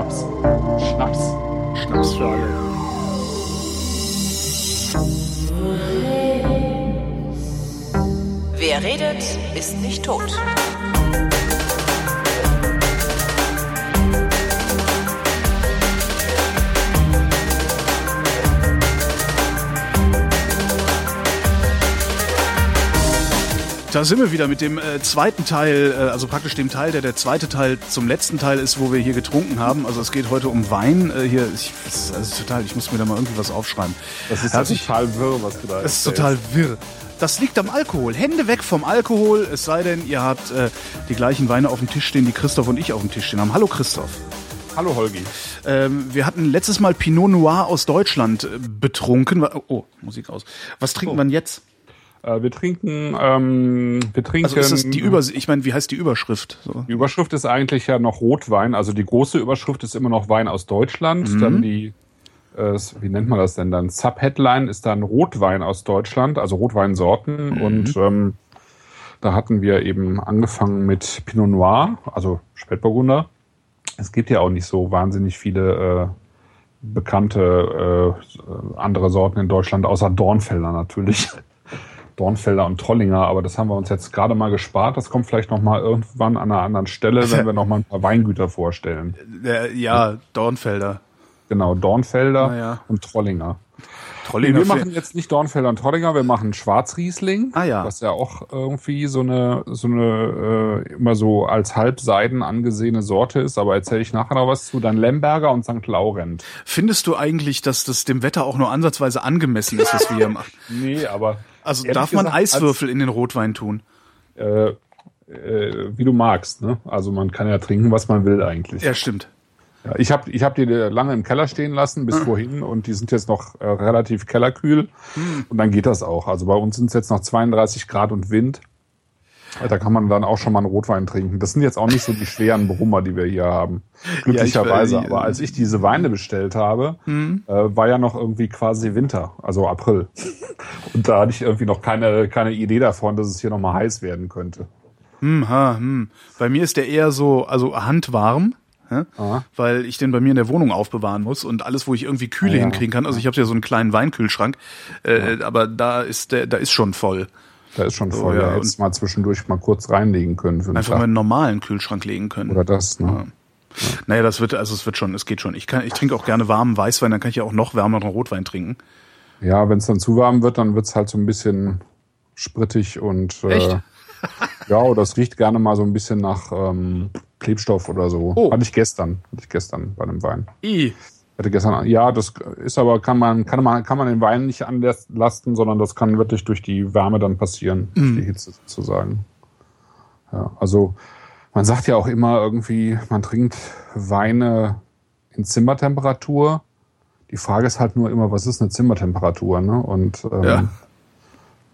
Schnaps. Schnaps. Schnaps für alle. Wer redet, ist nicht tot. Da sind wir wieder mit dem äh, zweiten Teil, äh, also praktisch dem Teil, der der zweite Teil zum letzten Teil ist, wo wir hier getrunken haben. Also es geht heute um Wein. Äh, hier, ich, das ist, also total, ich muss mir da mal irgendwie was aufschreiben. Das ist Herzlich- total wirr, was du da Das ist total wirr. Das liegt am Alkohol. Hände weg vom Alkohol, es sei denn, ihr habt äh, die gleichen Weine auf dem Tisch stehen, die Christoph und ich auf dem Tisch stehen haben. Hallo Christoph. Hallo Holgi. Ähm, wir hatten letztes Mal Pinot Noir aus Deutschland äh, betrunken. Oh, Musik aus. Was trinken wir denn jetzt? Äh, wir trinken, ähm, wir trinken. Also ist das die Über ich meine, wie heißt die Überschrift? So. Die Überschrift ist eigentlich ja noch Rotwein. Also die große Überschrift ist immer noch Wein aus Deutschland. Mhm. Dann die, äh, wie nennt man das denn dann? Subheadline ist dann Rotwein aus Deutschland, also Rotweinsorten. Mhm. Und ähm, da hatten wir eben angefangen mit Pinot Noir, also Spätburgunder. Es gibt ja auch nicht so wahnsinnig viele äh, bekannte äh, andere Sorten in Deutschland, außer Dornfelder natürlich. Dornfelder und Trollinger, aber das haben wir uns jetzt gerade mal gespart. Das kommt vielleicht noch mal irgendwann an einer anderen Stelle, wenn wir noch mal ein paar Weingüter vorstellen. Ja, Dornfelder. Genau, Dornfelder ja. und Trollinger. Nee, Trollinger. wir machen jetzt nicht Dornfelder und Trollinger, wir machen Schwarzriesling. Ah ja. Was ja auch irgendwie so eine, so eine äh, immer so als Halbseiden angesehene Sorte ist, aber erzähle ich nachher noch was zu. Dann Lemberger und St. Laurent. Findest du eigentlich, dass das dem Wetter auch nur ansatzweise angemessen ist, was wir hier machen? Nee, aber Also Ehrlich darf man gesagt, als- Eiswürfel in den Rotwein tun? äh, äh, wie du magst, ne? Also man kann ja trinken, was man will eigentlich. Ja, stimmt. Ja, ich habe ich hab die lange im Keller stehen lassen bis vorhin und die sind jetzt noch äh, relativ kellerkühl und dann geht das auch. Also bei uns sind es jetzt noch 32 Grad und Wind. Da kann man dann auch schon mal einen Rotwein trinken. Das sind jetzt auch nicht so die schweren Brummer, die wir hier haben. Glücklicherweise. Ja, Aber als ich diese Weine bestellt habe, äh, war ja noch irgendwie quasi Winter, also April. Und da hatte ich irgendwie noch keine, keine Idee davon, dass es hier noch mal heiß werden könnte. Hm, ha, hm. Bei mir ist der eher so, also handwarm? Aha. weil ich den bei mir in der Wohnung aufbewahren muss und alles, wo ich irgendwie Kühle Ah, ja. hinkriegen kann. Also ich habe ja so einen kleinen Weinkühlschrank, äh, aber da ist der, da ist schon voll. Da ist schon voll. ja, ja, jetzt mal zwischendurch mal kurz reinlegen können für den Einfach mal Tag. einen normalen Kühlschrank legen können. Oder das, ne? Naja, das wird, also es wird schon, es geht schon. Ich kann, ich trinke auch gerne warmen Weißwein, dann kann ich ja auch noch wärmeren Rotwein trinken. Ja, wenn es dann zu warm wird, dann wird's halt so ein bisschen sprittig und äh, ja, oder es riecht gerne mal so ein bisschen nach ähm, Klebstoff oder so. Oh. Hatte ich gestern, hatte ich gestern bei einem Wein. I. Hatte gestern, ja, das ist aber kann man kann man kann man den Wein nicht anlasten, sondern das kann wirklich durch die Wärme dann passieren, durch die Hitze sozusagen. Ja, also man sagt ja auch immer irgendwie, man trinkt Weine in Zimmertemperatur. Die Frage ist halt nur immer, was ist eine Zimmertemperatur? Ne? Und ähm,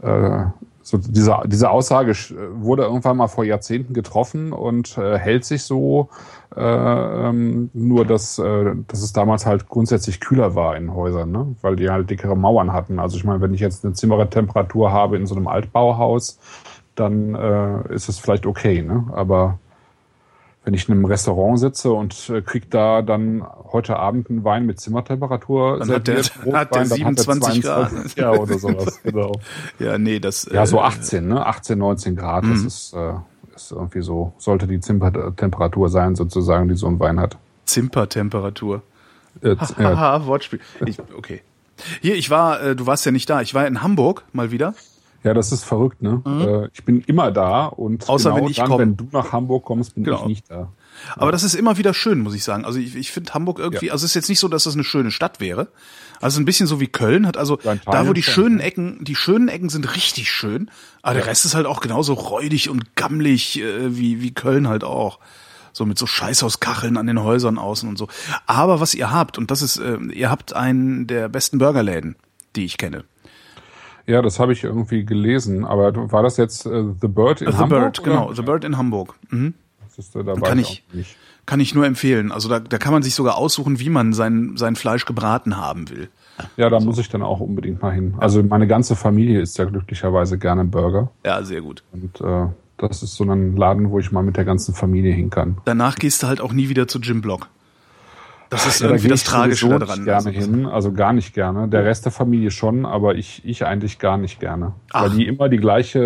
äh, so diese, diese Aussage sch- wurde irgendwann mal vor Jahrzehnten getroffen und äh, hält sich so. Äh, ähm, nur, dass, äh, dass es damals halt grundsätzlich kühler war in Häusern, ne? weil die halt dickere Mauern hatten. Also ich meine, wenn ich jetzt eine Zimmertemperatur habe in so einem Altbauhaus, dann äh, ist es vielleicht okay. Ne? Aber wenn ich in einem Restaurant sitze und äh, krieg da dann heute Abend einen Wein mit Zimmertemperatur, Dann hat der- serviert, hat der Rotwein, dann 27 Grad. Ja, oder sowas, genau. Ja, nee, das. Ja, so äh, 18, ne? 18, 19 Grad, das ist, äh, ist irgendwie so, sollte die Zimmertemperatur sein, sozusagen, die so ein Wein hat. Zimpertemperatur. Äh, z- äh, Haha, Wortspiel. Ich, okay. Hier, ich war, äh, du warst ja nicht da. Ich war in Hamburg mal wieder. Ja, das ist verrückt, ne? Äh, ich bin immer da und Mhm. Außer genau wenn ich dann, komme. wenn du nach Hamburg kommst, bin Genau. ich nicht da. Aber das ist immer wieder schön, muss ich sagen. Also ich, ich finde Hamburg irgendwie, Ja. also es ist jetzt nicht so, dass das eine schöne Stadt wäre. Also ein bisschen so wie Köln hat also Ja, da, wo die schönen ja. Ecken, die schönen Ecken sind richtig schön, aber der Rest ist halt auch genauso räudig und gammelig äh, wie wie Köln halt auch. So mit so Scheißhauskacheln an den Häusern außen und so. Aber was ihr habt und das ist, äh, ihr habt einen der besten Burgerläden, die ich kenne. Ja, das habe ich irgendwie gelesen, aber war das jetzt äh, The Bird in The Hamburg? Bird, oder? genau, The Bird in Hamburg. Mhm. Das ist, äh, da Kann ich, ich-. Kann ich nur empfehlen. Also da, da kann man sich sogar aussuchen, wie man sein, sein Fleisch gebraten haben will. Ja, da muss ich dann auch unbedingt mal hin. Also meine ganze Familie isst ja glücklicherweise gerne Burger. Ja, sehr gut. Und äh, das ist so ein Laden, wo ich mal mit der ganzen Familie hin kann. Danach gehst du halt auch nie wieder zu Jim Block. Das ist Ja, da irgendwie gehe das Tragische daran. nicht gerne Also, hin, also gar nicht gerne. Der Rest der Familie schon, aber ich, ich eigentlich gar nicht gerne. Ach. Weil die immer die gleiche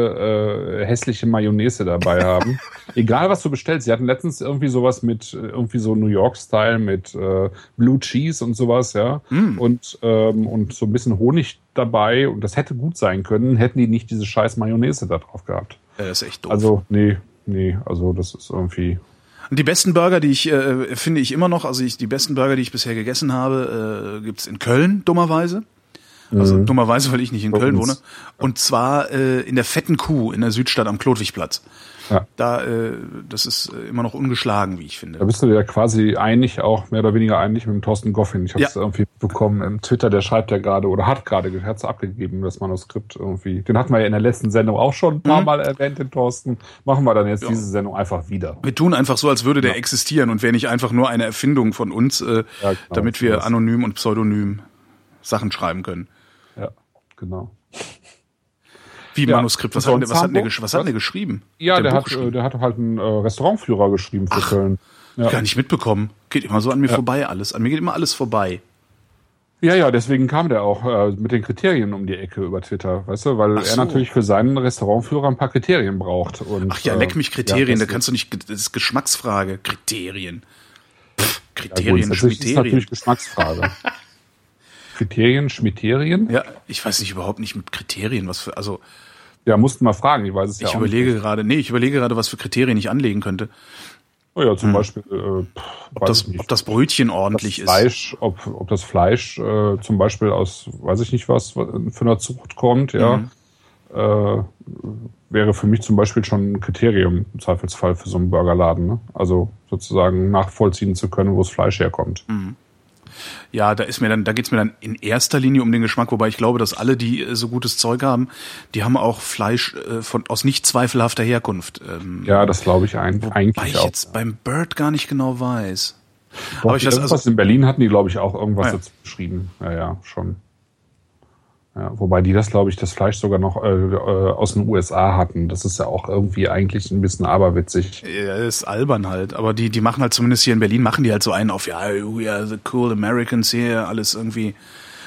äh, hässliche Mayonnaise dabei haben. Egal, was du bestellst. Sie hatten letztens irgendwie sowas mit, äh, irgendwie so New York-Style mit äh, Blue Cheese und sowas, ja. Mm. Und, ähm, und so ein bisschen Honig dabei. Und das hätte gut sein können, hätten die nicht diese scheiß Mayonnaise da drauf gehabt. äh, das ist echt doof. Also, nee, nee, also das ist irgendwie. Die besten Burger, die ich äh, finde ich immer noch, also ich, die besten Burger, die ich bisher gegessen habe, äh, gibt's in Köln, dummerweise. Also Mhm. dummerweise, weil ich nicht in Köln wohne. Und zwar äh, in der Fetten Kuh in der Südstadt am Klotwigplatz. Ja. Da, äh, das ist äh, immer noch ungeschlagen, wie ich Da finde. bist du ja quasi einig, auch mehr oder weniger einig mit dem Thorsten Goffin. Ich habe es Ja. irgendwie bekommen im Twitter, der schreibt ja gerade oder hat gerade, es abgegeben, das Manuskript irgendwie. Den hatten wir ja in der letzten Sendung auch schon ein paar Mal erwähnt, den Thorsten. Machen wir dann jetzt diese Sendung einfach wieder. Wir tun einfach so, als würde der existieren und wäre nicht einfach nur eine Erfindung von uns, äh, Ja, genau, damit wir anonym und pseudonym Sachen schreiben können. Ja, genau. Wie Ja. Manuskript, was, hat, der- was, hat, der, gesch- was hat Was? der geschrieben? Ja, Hat der, Buch hat, geschrieben? äh, der hat halt einen äh, Restaurantführer geschrieben für Köln. Ja. Gar nicht mitbekommen. Geht immer so an mir Ja. vorbei alles. An mir geht immer alles vorbei. ja, ja, deswegen kam der auch äh, mit den Kriterien um die Ecke über Twitter, weißt du, weil Ach er so. natürlich für seinen Restaurantführer ein paar Kriterien braucht. Und, Ach ja, äh, leck mich Kriterien, ja, da kannst du nicht, das ist Geschmacksfrage. Kriterien. Pff, Ja, Kriterien, grundsätzlich ist es Schmiterien. natürlich Geschmacksfrage. Kriterien, Schmiterien? Ja, ich weiß nicht überhaupt nicht mit Kriterien, was für, also Ja, mussten wir fragen, ich weiß es ja ich überlege nicht. gerade, nee, ich überlege gerade, was für Kriterien ich anlegen könnte. Oh ja, zum Beispiel, äh, Ob das, ob das Brötchen das ordentlich ist. Fleisch, ob, ob das Fleisch äh, zum Beispiel aus, weiß ich nicht was, für eine Zucht kommt, ja, Mhm. äh, wäre für mich zum Beispiel schon ein Kriterium im Zweifelsfall für so einen Burgerladen. Ne? Also sozusagen nachvollziehen zu können, wo das Fleisch herkommt. Mhm. Ja, da ist mir dann, da geht's mir dann in erster Linie um den Geschmack, wobei ich glaube, dass alle, die äh, so gutes Zeug haben, die haben auch Fleisch äh, von aus nicht zweifelhafter Herkunft. Ähm, Ja, das glaube ich ein, wobei eigentlich ich auch. jetzt beim Bird gar nicht genau weiß. Doch, aber ich weiß, irgendwas also- in Berlin hatten die, glaube ich, auch irgendwas Ah, ja. dazu geschrieben. Ja, ja, schon. Ja, wobei die das, glaube ich, das Fleisch sogar noch äh, äh, aus den USA hatten. Das ist ja auch irgendwie eigentlich ein bisschen aberwitzig. Ja, ist albern halt, aber die, die machen halt zumindest hier in Berlin, machen die halt so einen auf, ja, we are the cool Americans hier, alles irgendwie.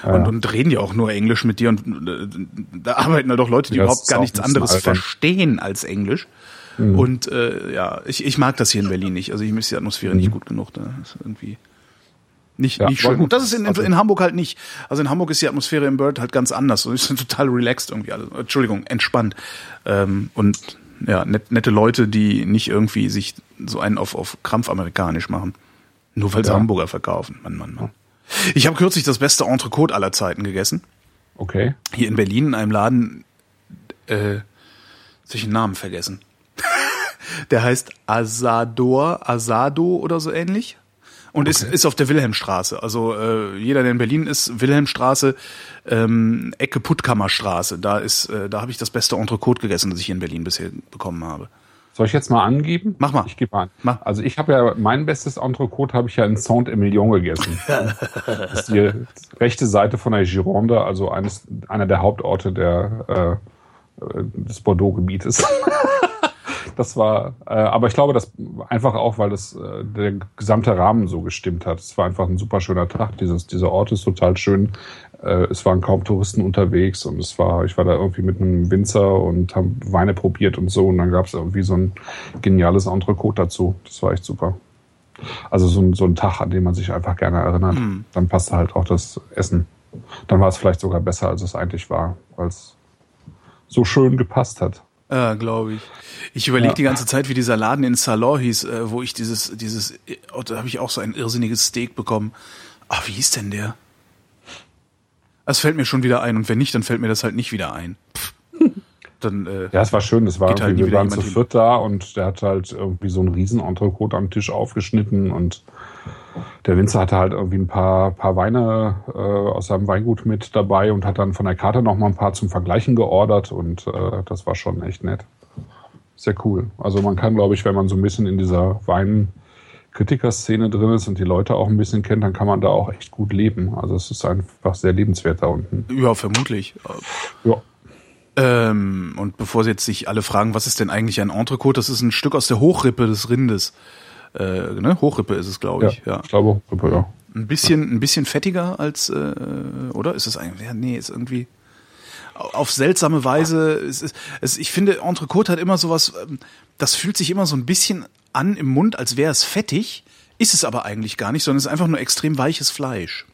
Und, und reden ja auch nur Englisch mit dir und äh, da arbeiten halt auch Leute, die Ja, überhaupt gar nichts anderes albern. verstehen als Englisch. Und äh, ja, ich, ich mag das hier in Berlin nicht. Also ich ist die Atmosphäre nicht gut genug. Da ist irgendwie nicht, Ja, nicht schön. gut, Und das ist in, in, also- in Hamburg halt nicht. Also in Hamburg ist die Atmosphäre im Bird halt ganz anders. Und ist total relaxed irgendwie alles. Entschuldigung, entspannt. Ähm, und ja, net, nette Leute, die nicht irgendwie sich so einen auf, auf Krampf amerikanisch machen. Nur weil sie Ja. Hamburger verkaufen. Mann, Mann, Mann. Ich habe kürzlich das beste Entrecote aller Zeiten gegessen. Okay. Hier in Berlin in einem Laden, äh, jetzt hab ich den Namen vergessen. Der heißt Asador, Asado oder so ähnlich. Und ist, ist auf der Wilhelmstraße. Also äh, jeder, der in Berlin ist, Wilhelmstraße, ähm, Ecke Puttkammerstraße. Da ist, äh, da habe ich das beste Entrecote gegessen, das ich hier in Berlin bisher bekommen habe. Soll ich jetzt mal angeben? Mach mal. Ich gebe an. Mach. Also ich habe ja, mein bestes Entrecote habe ich ja in Saint-Emilion gegessen. das ist die rechte Seite von der Gironde, also eines, einer der Hauptorte der, äh, äh, des Bordeaux-Gebietes. das war, äh, aber ich glaube, das einfach auch, weil das äh, der gesamte Rahmen so gestimmt hat. Es war einfach ein super schöner Tag. Dieses, dieser Ort ist total schön. Äh, es waren kaum Touristen unterwegs und es war, ich war da irgendwie mit einem Winzer und haben Weine probiert und so und dann gab es irgendwie so ein geniales Entrecote dazu. Das war echt super. Also so ein, so ein Tag, an den man sich einfach gerne erinnert. Dann passte halt auch das Essen. Dann war es vielleicht sogar besser, als es eigentlich war, weil es so schön gepasst hat. Ja, glaube ich. Ich überlege Ja. die ganze Zeit, wie dieser Laden in Salon hieß, äh, wo ich dieses, dieses, oh, da habe ich auch so ein irrsinniges Steak bekommen. Ach, wie hieß denn der? Es fällt mir schon wieder ein und wenn nicht, dann fällt mir das halt nicht wieder ein. Pff. Dann, äh, Ja, es war schön. Es war halt irgendwie, nie wir waren zu viert da und der hat halt irgendwie so ein riesen Entrecote am Tisch aufgeschnitten und der Winzer hatte halt irgendwie ein paar, paar Weine äh, aus seinem Weingut mit dabei und hat dann von der Karte noch mal ein paar zum Vergleichen geordert und äh, das war schon echt nett. Sehr cool. Also man kann, glaube ich, wenn man so ein bisschen in dieser Weinkritikerszene drin ist und die Leute auch ein bisschen kennt, dann kann man da auch echt gut leben. Also es ist einfach sehr lebenswert da unten. ja, vermutlich. Ja. Ähm, und bevor Sie jetzt sich alle fragen, was ist denn eigentlich ein Entrecote? Das ist ein Stück aus der Hochrippe des Rindes. Äh, ne? Hochrippe ist es, glaube ich. Ja. Ich glaube, Hochrippe, ja. Ein bisschen, ein bisschen fettiger als, äh, oder? Ist es eigentlich? Ja, nee, ist irgendwie auf seltsame Weise. Es ist, es, ich finde, Entrecote hat immer sowas, ähm, das fühlt sich immer so ein bisschen an im Mund, als wäre es fettig, ist es aber eigentlich gar nicht, sondern es ist einfach nur extrem weiches Fleisch.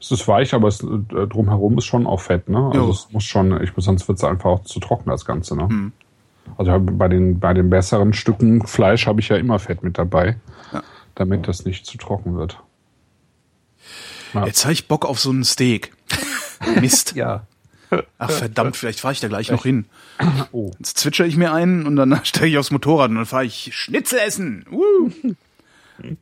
Es ist weich, aber es, äh, drumherum ist schon auch Fett, ne? Also Jo. es muss schon, ich sonst wird es einfach auch zu trocken, das Ganze, ne? Also bei den, bei den besseren Stücken Fleisch habe ich ja immer Fett mit dabei, Ja. damit das nicht zu trocken wird. Ja. Jetzt habe ich Bock auf so einen Steak. Mist. Ja. Ach verdammt, vielleicht fahre ich da gleich noch hin. Oh. Jetzt zwitscher ich mir ein und dann steige ich aufs Motorrad und dann fahre ich Schnitzel essen. Uh.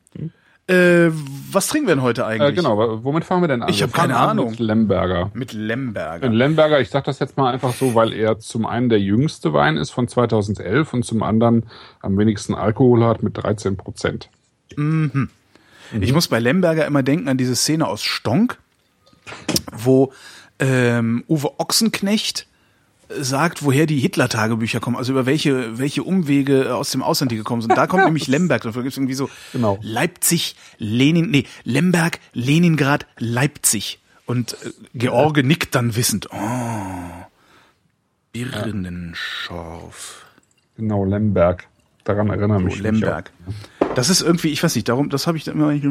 äh, was trinken wir denn heute eigentlich? Äh, genau, womit fangen wir denn an? Ich Wir hab keine Ahnung. Mit Lemberger. Mit Lemberger. Ein Lemberger, ich sag das jetzt mal einfach so, weil er zum einen der jüngste Wein ist von 2011 und zum anderen am wenigsten Alkohol hat mit 13 Prozent. Ich muss bei Lemberger immer denken an diese Szene aus Stonk, wo ähm, Uwe Ochsenknecht sagt, woher die Hitler-Tagebücher kommen, also über welche, welche Umwege aus dem Ausland die gekommen sind. Da kommt nämlich Lemberg, da gibt es irgendwie so Genau. Leipzig, Lenin, nee, Lemberg, Leningrad, Leipzig. Und äh, George nickt dann wissend. Oh, Birnenschorf. Genau, Lemberg. Daran erinnere So, mich. Lemberg. Das ist irgendwie, ich weiß nicht, darum, das habe ich immer, wenn ich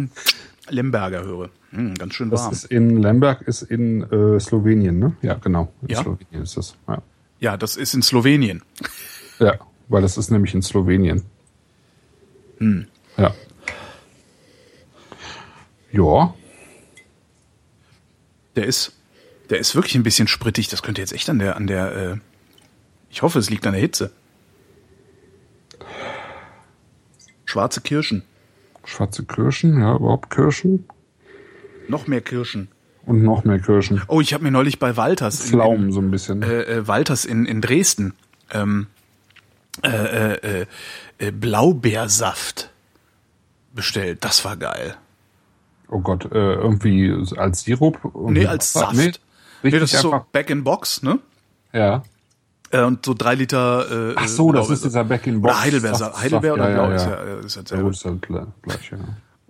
Lemberger höre. Hm, ganz schön Das warm. ist in Lemberg ist in äh, Slowenien, ne? Ja, genau. In Ja? Slowenien ist das. Ja. Ja, das ist in Slowenien. ja, weil das ist nämlich in Slowenien. Hm. Ja. Ja, Der ist, der ist wirklich ein bisschen sprittig. Das könnte jetzt echt an der, an der, äh, ich hoffe, es liegt an der Hitze. Schwarze Kirschen. Schwarze Kirschen, ja, überhaupt Kirschen Noch mehr Kirschen. und noch mehr Kirschen. Oh, ich habe mir neulich bei Walters in, Pflaumen so ein bisschen. äh, äh, Walters in, in Dresden ähm, äh, äh, äh, äh, Blaubeersaft bestellt. Das war geil. oh Gott, irgendwie als Sirup? und Nee, als Wasser? Saft. Nee, Nee, das ist so. Back in Box, ne? ja. Äh, und so drei Liter. Äh, Ach so, das ist dieser Back in Box. Oder Heidelbeer Saft, oder ja, Blau ja, ist ja. ja, äh, ist ja Ja, gut, ist gle- gleich, ja.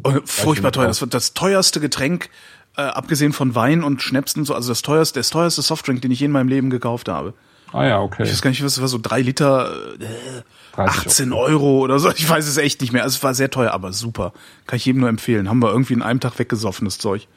Und furchtbar teuer. Das war das teuerste Getränk, äh, abgesehen von Wein und Schnäpsen und so. Also das teuerste, das teuerste Softdrink, den ich je in meinem Leben gekauft habe. Ah ja, okay. Ich weiß gar nicht, was war, so drei Liter, äh, 30 18 Euro oder so. Ich weiß es echt nicht mehr. Also es war sehr teuer, aber super. Kann ich jedem nur empfehlen. Haben wir irgendwie in einem Tag weggesoffen, das Zeug.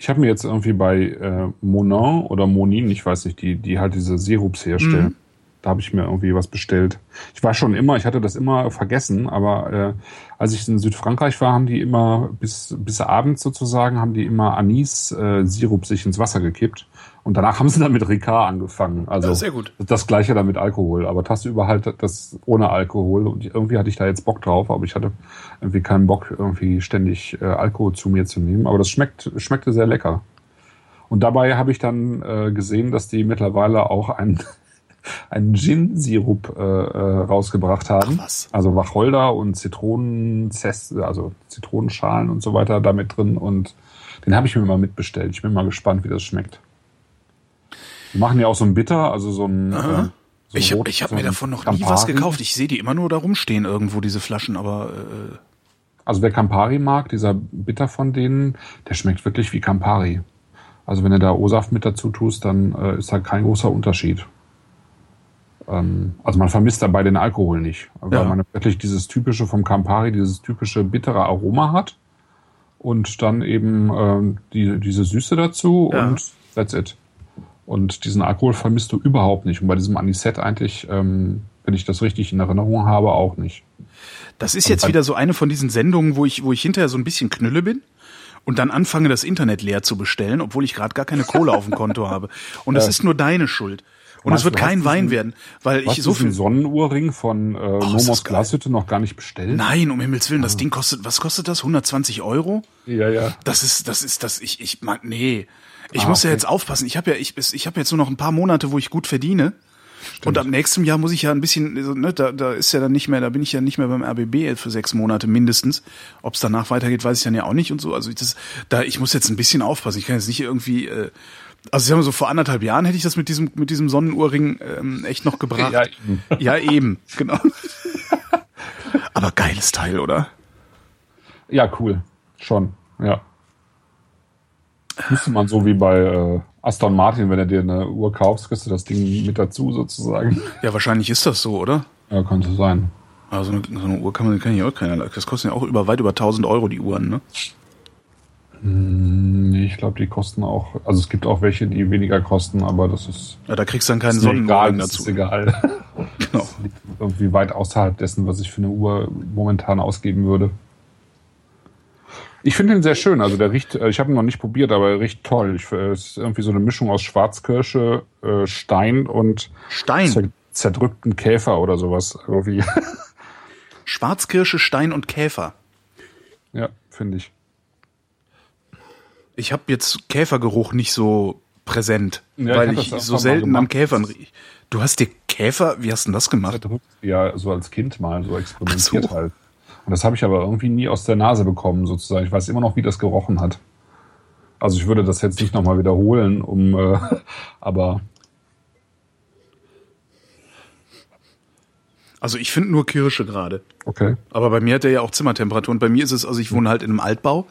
Ich habe mir jetzt irgendwie bei äh, Monin oder Monin, ich weiß nicht, die, die halt diese Sirups herstellen. Mhm. Da habe ich mir irgendwie was bestellt. Ich war schon immer, ich hatte das immer vergessen, aber äh, als ich in Südfrankreich war, haben die immer bis, bis abends sozusagen, haben die immer Anis-Sirup sich ins Wasser gekippt. Und danach haben sie dann mit Ricard angefangen. Also Ja, sehr gut. das gleiche dann mit Alkohol. Aber tagsüber halt das ohne Alkohol. Und irgendwie hatte ich da jetzt Bock drauf, aber ich hatte irgendwie keinen Bock, irgendwie ständig äh, Alkohol zu mir zu nehmen. Aber das schmeckt, schmeckte sehr lecker. Und dabei habe ich dann äh, gesehen, dass die mittlerweile auch einen, einen Gin-Sirup äh, äh, rausgebracht haben. Ach was. Also Wacholder und Zitronenzest, also Zitronenschalen und so weiter damit drin. Und den habe ich mir mal mitbestellt. Ich bin mal gespannt, wie das schmeckt. Die machen ja auch so ein Bitter, also so ein. Äh, so Ich habe hab so mir davon noch nie was Campari. gekauft. Ich sehe die immer nur da rumstehen irgendwo, diese Flaschen, aber äh, Also wer Campari mag, dieser Bitter von denen, der schmeckt wirklich wie Campari. Also wenn du da O-Saft mit dazu tust, dann äh, ist da kein großer Unterschied. Ähm, also man vermisst dabei den Alkohol nicht, weil Ja. man wirklich dieses typische vom Campari, dieses typische bittere Aroma hat und dann eben ähm, die, diese Süße dazu Ja. und that's it. Und diesen Alkohol vermisst du überhaupt nicht. Und bei diesem Anisette eigentlich, ähm, wenn ich das richtig in Erinnerung habe, auch nicht. Das ist jetzt wieder so eine von diesen Sendungen, wo ich, wo ich hinterher so ein bisschen knülle bin und dann anfange, das Internet leer zu bestellen, obwohl ich gerade gar keine Kohle auf dem Konto habe. Und das ist nur deine Schuld. Und es wird kein Wein diesen- werden, weil ich so viel. Sonnenuhrring von äh, das geil. Glashütte noch gar nicht bestellt? Nein, um Himmels Willen, das Ah. Ding kostet, was kostet das? 120 Euro? Ja, ja. Das ist, das ist, das, ich, ich, man, nee. Ich Ah, muss ja okay. jetzt aufpassen. Ich habe ja, ich, ich habe jetzt nur noch ein paar Monate, wo ich gut verdiene. Und ab nächstem Jahr muss ich ja ein bisschen, ne, da, da ist ja dann nicht mehr, da bin ich ja nicht mehr beim RBB für sechs Monate mindestens. Ob es danach weitergeht, weiß ich dann ja auch nicht und so. Also ich, das, da, ich muss jetzt ein bisschen aufpassen. Ich kann jetzt nicht irgendwie, äh, also ich sag mal so vor anderthalb Jahren hätte ich das mit diesem, mit diesem Sonnenuhrring ähm, echt noch gebracht. Ja, eben. Ja, eben, genau. Aber geiles Teil, oder? Ja, cool. Schon, ja. Müsste man so wie bei äh, Aston Martin, wenn er dir eine Uhr kaufst, kriegst du das Ding mit dazu sozusagen. Ja, wahrscheinlich ist das so, oder? Ja, könnte sein. Aber so eine, so eine Uhr kann man kann ja auch keiner. Das kostet ja auch über weit über 1000 Euro die Uhren, ne? Nee, ich glaube, die kosten auch, also es gibt auch welche, die weniger kosten, aber das ist, Ja, da kriegst du dann keinen Sonnenbrand dazu. ist egal. Genau. Das liegt irgendwie weit außerhalb dessen, was ich für eine Uhr momentan ausgeben würde. Ich finde ihn sehr schön. Also der riecht, äh, ich habe ihn noch nicht probiert, aber er riecht toll. Ich, äh, es ist irgendwie so eine Mischung aus Schwarzkirsche, äh, Stein und Stein. zer zerdrückten Käfer oder sowas. Irgendwie. Schwarzkirsche, Stein und Käfer. ja, finde ich. Ich habe jetzt Käfergeruch nicht so präsent, Ja, ich weil ich, das so selten am. Käfern riech. Du hast dir Käfer, wie hast du denn das gemacht? Ja, so als Kind mal so experimentiert so. halt. Und das habe ich aber irgendwie nie aus der Nase bekommen, sozusagen. Ich weiß immer noch, wie das gerochen hat. Also ich würde das jetzt nicht nochmal wiederholen, um, äh, aber Also ich finde nur Kirsche gerade. okay. Aber bei mir hat er ja auch Zimmertemperatur. Und bei mir ist es, also ich wohne halt in einem Altbau.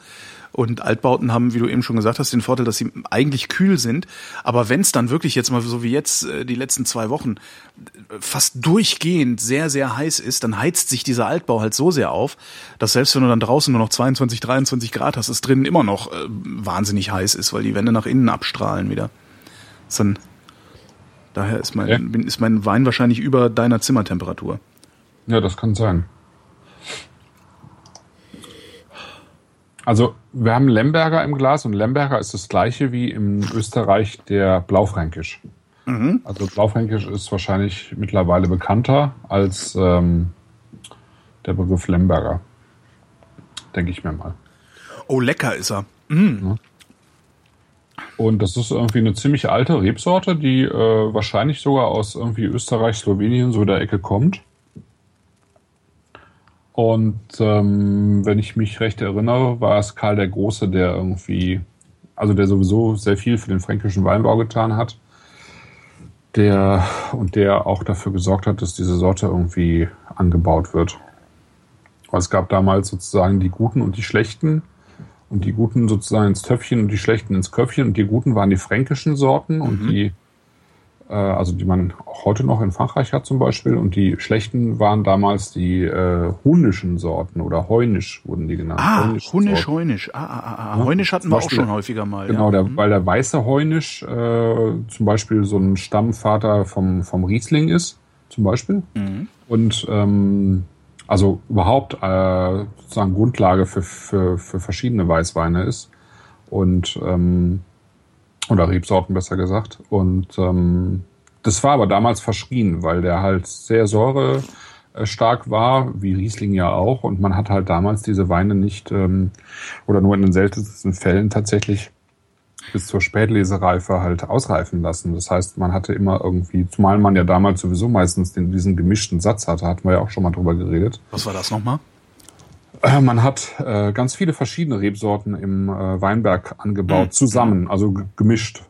Und Altbauten haben, wie du eben schon gesagt hast, den Vorteil, dass sie eigentlich kühl sind. Aber wenn es dann wirklich jetzt mal so wie jetzt äh, die letzten zwei Wochen äh, fast durchgehend sehr, sehr heiß ist, dann heizt sich dieser Altbau halt so sehr auf, dass selbst wenn du dann draußen nur noch 22, 23 Grad hast, es drinnen immer noch äh, wahnsinnig heiß ist, weil die Wände nach innen abstrahlen wieder. Ist dann, daher ist mein, Ja. ist mein Wein wahrscheinlich über deiner Zimmertemperatur. Ja, das kann sein. Also, wir haben Lemberger im Glas und Lemberger ist das gleiche wie im Österreich der Blaufränkisch. Also Blaufränkisch ist wahrscheinlich mittlerweile bekannter als ähm, der Begriff Lemberger. Denke ich mir mal. Oh, lecker ist er. Und das ist irgendwie eine ziemlich alte Rebsorte, die äh, wahrscheinlich sogar aus irgendwie Österreich, Slowenien, so der Ecke kommt. Und ähm, wenn ich mich recht erinnere, war es Karl der Große, der irgendwie, also der sowieso sehr viel für den fränkischen Weinbau getan hat. Der und der auch dafür gesorgt hat, dass diese Sorte irgendwie angebaut wird. Weil es gab damals sozusagen die Guten und die Schlechten und die Guten sozusagen ins Töpfchen und die Schlechten ins Köpfchen und die Guten waren die fränkischen Sorten und die, äh, also die man auch heute noch in Frankreich hat zum Beispiel und die Schlechten waren damals die äh, hunischen Sorten oder heunisch wurden die genannt. Ah, Heunisch, Sorten. Heunisch. Ah, ah, ah, ah. Heunisch hatten wir auch schon häufiger mal. Genau, ja. der, weil der weiße Heunisch äh, zum Beispiel so ein Stammvater vom, vom Riesling ist, zum Beispiel. Und ähm, also überhaupt äh, sozusagen Grundlage für, für, für verschiedene Weißweine ist. Und ähm, oder Rebsorten besser gesagt. Und ähm, das war aber damals verschrien, weil der halt sehr säure äh, war, wie Riesling ja auch. Und man hat halt damals diese Weine nicht ähm, oder nur in den seltensten Fällen tatsächlich bis zur Spätlesereife halt ausreifen lassen. Das heißt, man hatte immer irgendwie, zumal man ja damals sowieso meistens den, diesen gemischten Satz hatte, hatten wir ja auch schon mal drüber geredet. Was war das nochmal? Äh, Man hat äh, ganz viele verschiedene Rebsorten im äh, Weinberg angebaut, Mhm. zusammen, also ge- gemischt.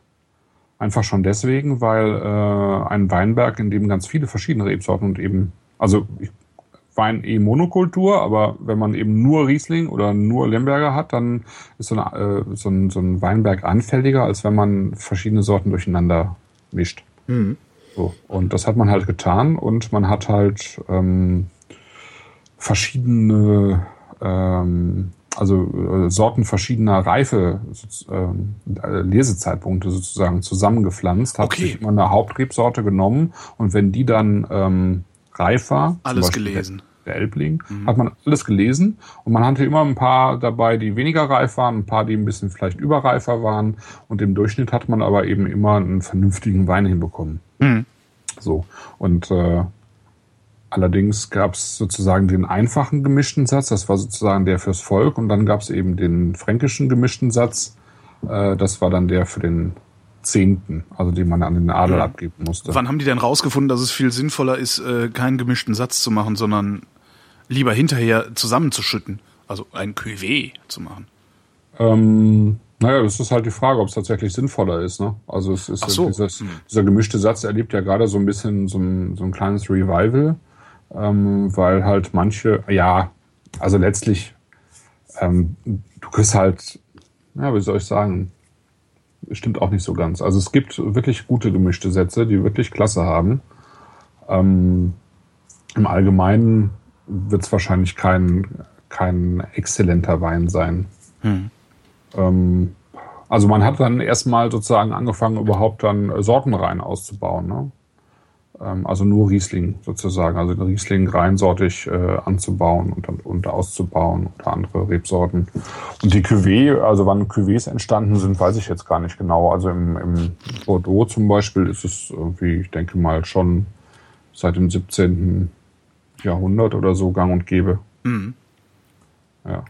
Einfach schon deswegen, weil äh, ein Weinberg, in dem ganz viele verschiedene Rebsorten und eben, also ich, Wein eh Monokultur, aber wenn man eben nur Riesling oder nur Lemberger hat, dann ist so, eine, äh, so, ein, so ein Weinberg anfälliger, als wenn man verschiedene Sorten durcheinander mischt. So. Und das hat man halt getan und man hat halt ähm, verschiedene, ähm, also äh, Sorten verschiedener Reife, ähm, äh, Lesezeitpunkte sozusagen zusammengepflanzt, hat Okay. sich immer eine Hauptrebsorte genommen und wenn die dann ähm, reif war, Alles gelesen. Mhm. Der, der Elbling, hat man alles gelesen und man hatte immer ein paar dabei, die weniger reif waren, ein paar, die ein bisschen vielleicht überreifer waren und im Durchschnitt hat man aber eben immer einen vernünftigen Wein hinbekommen. Mhm. So. Und äh, allerdings gab es sozusagen den einfachen gemischten Satz, das war sozusagen der fürs Volk, und dann gab es eben den fränkischen gemischten Satz, äh, das war dann der für den Zehnten, also den man an den Adel abgeben musste. Wann haben die denn rausgefunden, dass es viel sinnvoller ist, äh, keinen gemischten Satz zu machen, sondern lieber hinterher zusammenzuschütten? Also ein Cuvée zu machen. Ähm, naja, das ist halt die Frage, ob es tatsächlich sinnvoller ist. Ne? Also es ist so. dieses, dieser gemischte Satz erlebt ja gerade so ein bisschen so ein, so ein kleines Revival, ähm, weil halt manche, ja, also letztlich, ähm, du kriegst halt, ja, wie soll ich sagen, stimmt auch nicht so ganz. Also es gibt wirklich gute gemischte Sätze, die wirklich klasse haben. Ähm, Im Allgemeinen wird es wahrscheinlich kein, kein exzellenter Wein sein. Hm. Ähm, also man hat dann erstmal sozusagen angefangen, überhaupt dann Sortenreihen auszubauen. Ne? Ähm, also nur Riesling sozusagen, also den Riesling reinsortig äh, anzubauen und, und auszubauen oder andere Rebsorten. Und die Cuvée, also wann Cuvées entstanden sind, weiß ich jetzt gar nicht genau. Also im, im Bordeaux zum Beispiel ist es irgendwie, ich denke mal, schon seit dem 17. Jahrhundert oder so gang und gäbe. Mhm. Ja.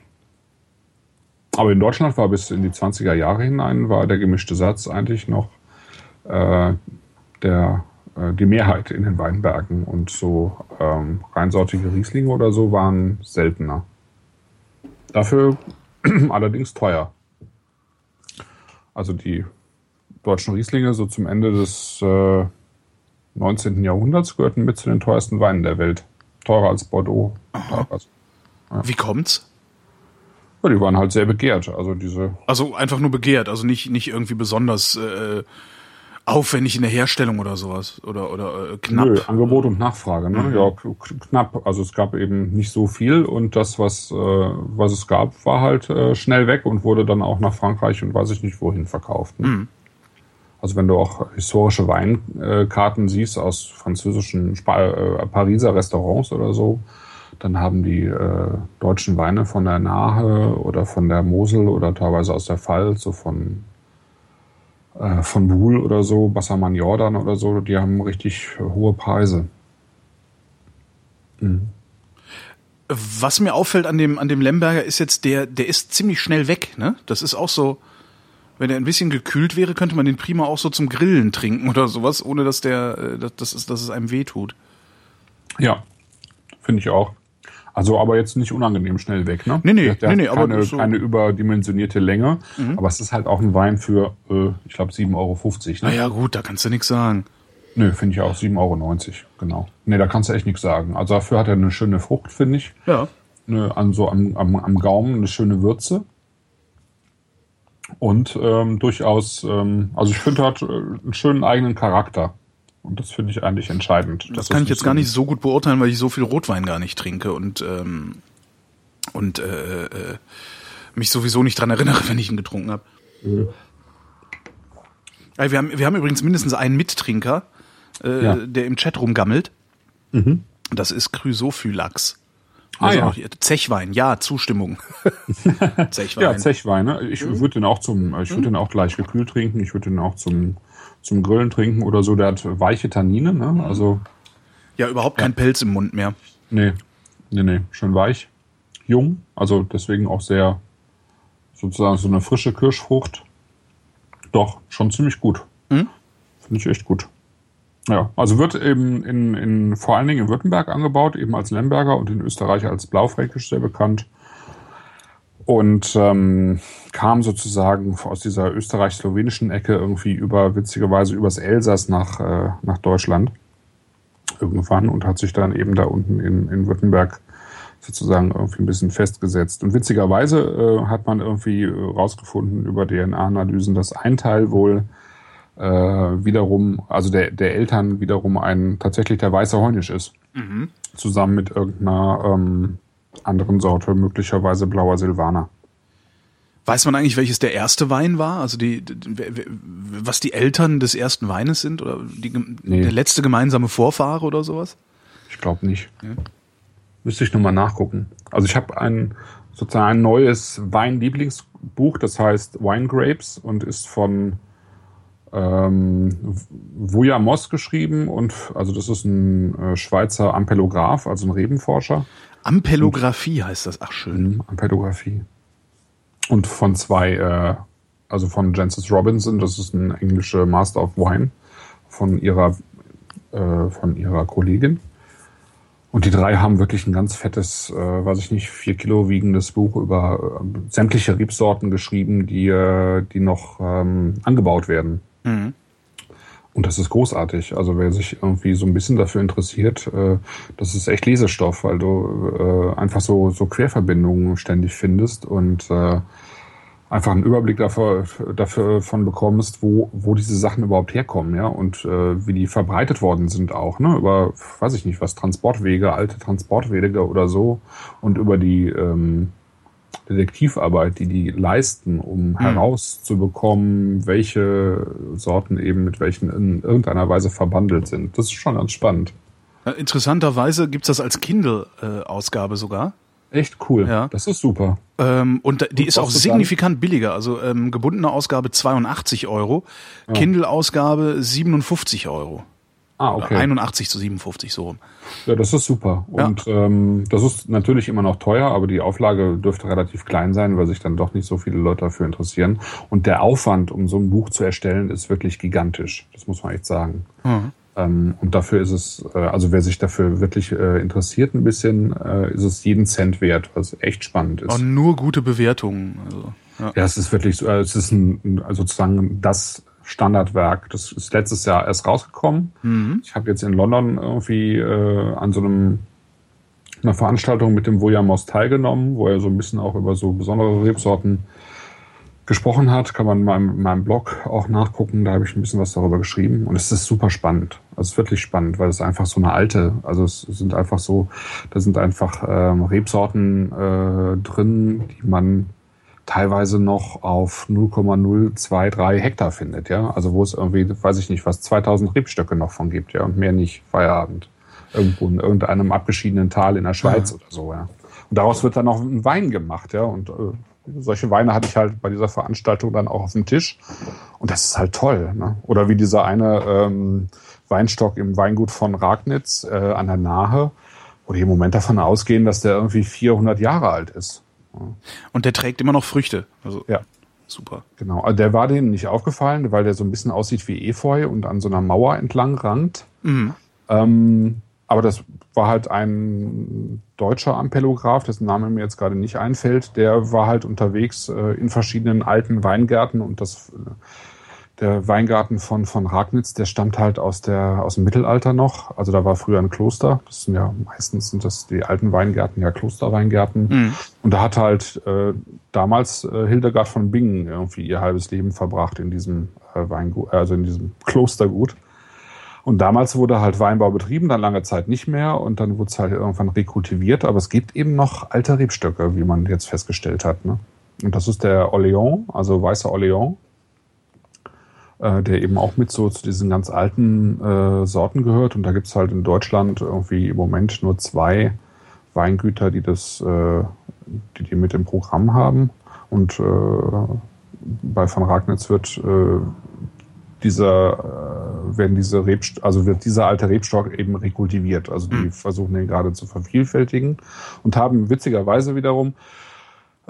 Aber in Deutschland war bis in die 20er Jahre hinein, war der gemischte Satz eigentlich noch äh, der äh, die Mehrheit in den Weinbergen und so ähm, reinsortige Rieslinge oder so waren seltener. Dafür allerdings teuer. Also die deutschen Rieslinge so zum Ende des äh, 19. Jahrhunderts gehörten mit zu den teuersten Weinen der Welt. Teurer als Bordeaux. Ja. Wie kommt's? Ja, die waren halt sehr begehrt. Also diese. Also einfach nur begehrt, also nicht, nicht irgendwie besonders äh, aufwendig in der Herstellung oder sowas oder oder äh, knapp. Nö, Angebot und Nachfrage, ne? Mhm. Ja, knapp. Also es gab eben nicht so viel und das, was äh, was es gab, war halt äh, schnell weg und wurde dann auch nach Frankreich und weiß ich nicht wohin verkauft. Ne? Mhm. Also wenn du auch historische Weinkarten siehst aus französischen äh, Pariser Restaurants oder so, dann haben die äh, deutschen Weine von der Nahe oder von der Mosel oder teilweise aus der Pfalz, so von äh, von Buhl oder so, Bassermann Jordan oder so, die haben richtig hohe Preise. Mhm. Was mir auffällt an dem, an dem Lemberger ist jetzt, der, der ist ziemlich schnell weg, ne? Das ist auch so, wenn er ein bisschen gekühlt wäre, könnte man den prima auch so zum Grillen trinken oder sowas, ohne dass der, äh, dass, dass, dass es einem wehtut. Ja, finde ich auch. Also aber jetzt nicht unangenehm schnell weg, ne? Nee, nee, der nee, nee keine, aber so keine überdimensionierte Länge. Mhm. Aber es ist halt auch ein Wein für, äh, ich glaube, 7,50 Euro. Ne? Naja, gut, da kannst du nichts sagen. Nö, finde ich auch 7,90 Euro, genau. Nee, da kannst du echt nichts sagen. Also dafür hat er eine schöne Frucht, finde ich. Ja. Eine, an so am, am, am Gaumen eine schöne Würze. Und ähm, durchaus, ähm, also ich finde, er hat äh, einen schönen eigenen Charakter. Und das finde ich eigentlich entscheidend. Das kann ich jetzt gar nicht so gut beurteilen, weil ich so viel Rotwein gar nicht trinke und ähm, und äh, äh, mich sowieso nicht dran erinnere, wenn ich ihn getrunken habe. Mhm. wir, haben, wir haben übrigens mindestens einen Mittrinker, äh, ja. der im Chat rumgammelt. Mhm. Das ist Chrysophylax. Ah, also ja. Zechwein, ja, Zustimmung. Zechwein. Ja, Zechwein. Ne? Ich mhm. würde den auch zum, ich würde mhm. den auch gleich gekühlt trinken. Ich würde den auch zum zum Grillen trinken oder so. Der hat weiche Tannine, ne? Also. Ja, überhaupt kein ja. Pelz im Mund mehr. Nee, nee, nee, schön weich. Jung, also deswegen auch sehr, sozusagen so eine frische Kirschfrucht. Doch, schon ziemlich gut. Mhm. Finde ich echt gut. Ja, also wird eben in, in, vor allen Dingen in Württemberg angebaut, eben als Lemberger und in Österreich als Blaufränkisch sehr bekannt und ähm, kam sozusagen aus dieser österreich-slowenischen Ecke irgendwie über, witzigerweise übers Elsass nach, äh, nach Deutschland irgendwann und hat sich dann eben da unten in, in Württemberg sozusagen irgendwie ein bisschen festgesetzt. Und witzigerweise äh, hat man irgendwie rausgefunden über DNA-Analysen, dass ein Teil wohl äh, wiederum, also der, der Eltern wiederum ein tatsächlich der weiße Heunisch ist. Mhm. Zusammen mit irgendeiner ähm, anderen Sorte, möglicherweise blauer Silvaner. Weiß man eigentlich, welches der erste Wein war? Also die, was die Eltern des ersten Weines sind oder die, nee. der letzte gemeinsame Vorfahre oder sowas? Ich glaube nicht. Ja. Müsste ich nochmal nachgucken. Also ich habe ein sozusagen ein neues Weinlieblingsbuch, das heißt Wine Grapes und ist von ähm, Vuja Moss geschrieben und also das ist ein äh, Schweizer Ampelograph, also ein Rebenforscher. Ampelographie heißt das, ach schön. Mhm, Ampelographie. Und von zwei, äh, also von Jancis Robinson, das ist eine englische Master of Wine, von ihrer, äh, von ihrer Kollegin. Und die drei haben wirklich ein ganz fettes, äh, weiß ich nicht, vier Kilo wiegendes Buch über äh, sämtliche Rebsorten geschrieben, die, äh, die noch ähm, angebaut werden. Mhm. Und das ist großartig. Also wer sich irgendwie so ein bisschen dafür interessiert, äh, das ist echt Lesestoff, weil du äh, einfach so, so Querverbindungen ständig findest und äh, einfach einen Überblick dafür, dafür von bekommst, wo, wo diese Sachen überhaupt herkommen, ja, und äh, wie die verbreitet worden sind auch, ne, über, weiß ich nicht, was, Transportwege, alte Transportwege oder so. Und über die ähm, Detektivarbeit, die die leisten, um hm. herauszubekommen, welche Sorten eben mit welchen in irgendeiner Weise verbandelt sind. Das ist schon ganz spannend. Interessanterweise gibt's das als Kindle-Ausgabe sogar. Echt cool. Ja. Das ist super. Ähm, und die ist auch signifikant dann? billiger. Also ähm, gebundene Ausgabe 82 Euro, ja. Kindle-Ausgabe 57 Euro. Ah, okay. 81 zu 57 so rum. Ja, das ist super. Und ja. ähm, das ist natürlich immer noch teuer, aber die Auflage dürfte relativ klein sein, weil sich dann doch nicht so viele Leute dafür interessieren. Und der Aufwand, um so ein Buch zu erstellen, ist wirklich gigantisch. Das muss man echt sagen. Mhm. Ähm, und dafür ist es, äh, also wer sich dafür wirklich äh, interessiert ein bisschen, äh, ist es jeden Cent wert, was echt spannend ist. Und nur gute Bewertungen. Also, ja. ja, es ist wirklich so, es ist ein, sozusagen das Standardwerk. Das ist letztes Jahr erst rausgekommen. Mhm. Ich habe jetzt in London irgendwie äh, an so einem einer Veranstaltung mit dem William Moss teilgenommen, wo er so ein bisschen auch über so besondere Rebsorten gesprochen hat, kann man in meinem, in meinem Blog auch nachgucken. Da habe ich ein bisschen was darüber geschrieben. Und es ist super spannend. Also es ist wirklich spannend, weil es einfach so eine alte, also es sind einfach so, da sind einfach ähm, Rebsorten äh, drin, die man teilweise noch auf 0,023 Hektar findet, ja. Also wo es irgendwie, weiß ich nicht, was 2000 Rebstöcke noch von gibt, ja, und mehr nicht Feierabend. Irgendwo in irgendeinem abgeschiedenen Tal in der Schweiz ja. oder so, ja. Und daraus wird dann noch ein Wein gemacht, ja. Und äh, solche Weine hatte ich halt bei dieser Veranstaltung dann auch auf dem Tisch. Und das ist halt toll. Ne? Oder wie dieser eine ähm, Weinstock im Weingut von Ragnitz äh, an der Nahe, wo die im Moment davon ausgehen, dass der irgendwie 400 Jahre alt ist. Und der trägt immer noch Früchte. Also ja. Super. Genau. Also der war denen nicht aufgefallen, weil der so ein bisschen aussieht wie Efeu und an so einer Mauer entlang rankt. Mhm. Ähm, aber das war halt ein deutscher Ampelograph, dessen Name mir jetzt gerade nicht einfällt. Der war halt unterwegs äh, in verschiedenen alten Weingärten und das, äh, der Weingarten von, von Ragnitz, der stammt halt aus der, aus dem Mittelalter noch. Also da war früher ein Kloster. Das sind ja, meistens sind das die alten Weingärten, ja Klosterweingärten. Mhm. Und da hat halt äh, damals äh, Hildegard von Bingen irgendwie ihr halbes Leben verbracht in diesem äh, Weingut, also in diesem Klostergut. Und damals wurde halt Weinbau betrieben, dann lange Zeit nicht mehr und dann wurde es halt irgendwann rekultiviert. Aber es gibt eben noch alte Rebstöcke, wie man jetzt festgestellt hat. Ne? Und das ist der Orléans, also weißer Orléans, äh, der eben auch mit so zu diesen ganz alten äh, Sorten gehört. Und da gibt's halt in Deutschland irgendwie im Moment nur zwei Weingüter, die das, äh, die, die mit dem Programm haben. Und äh, bei von Ragnitz wird äh, dieser äh, werden diese Rebst also wird dieser alte Rebstock eben rekultiviert. Also die mhm. versuchen den gerade zu vervielfältigen und haben witzigerweise wiederum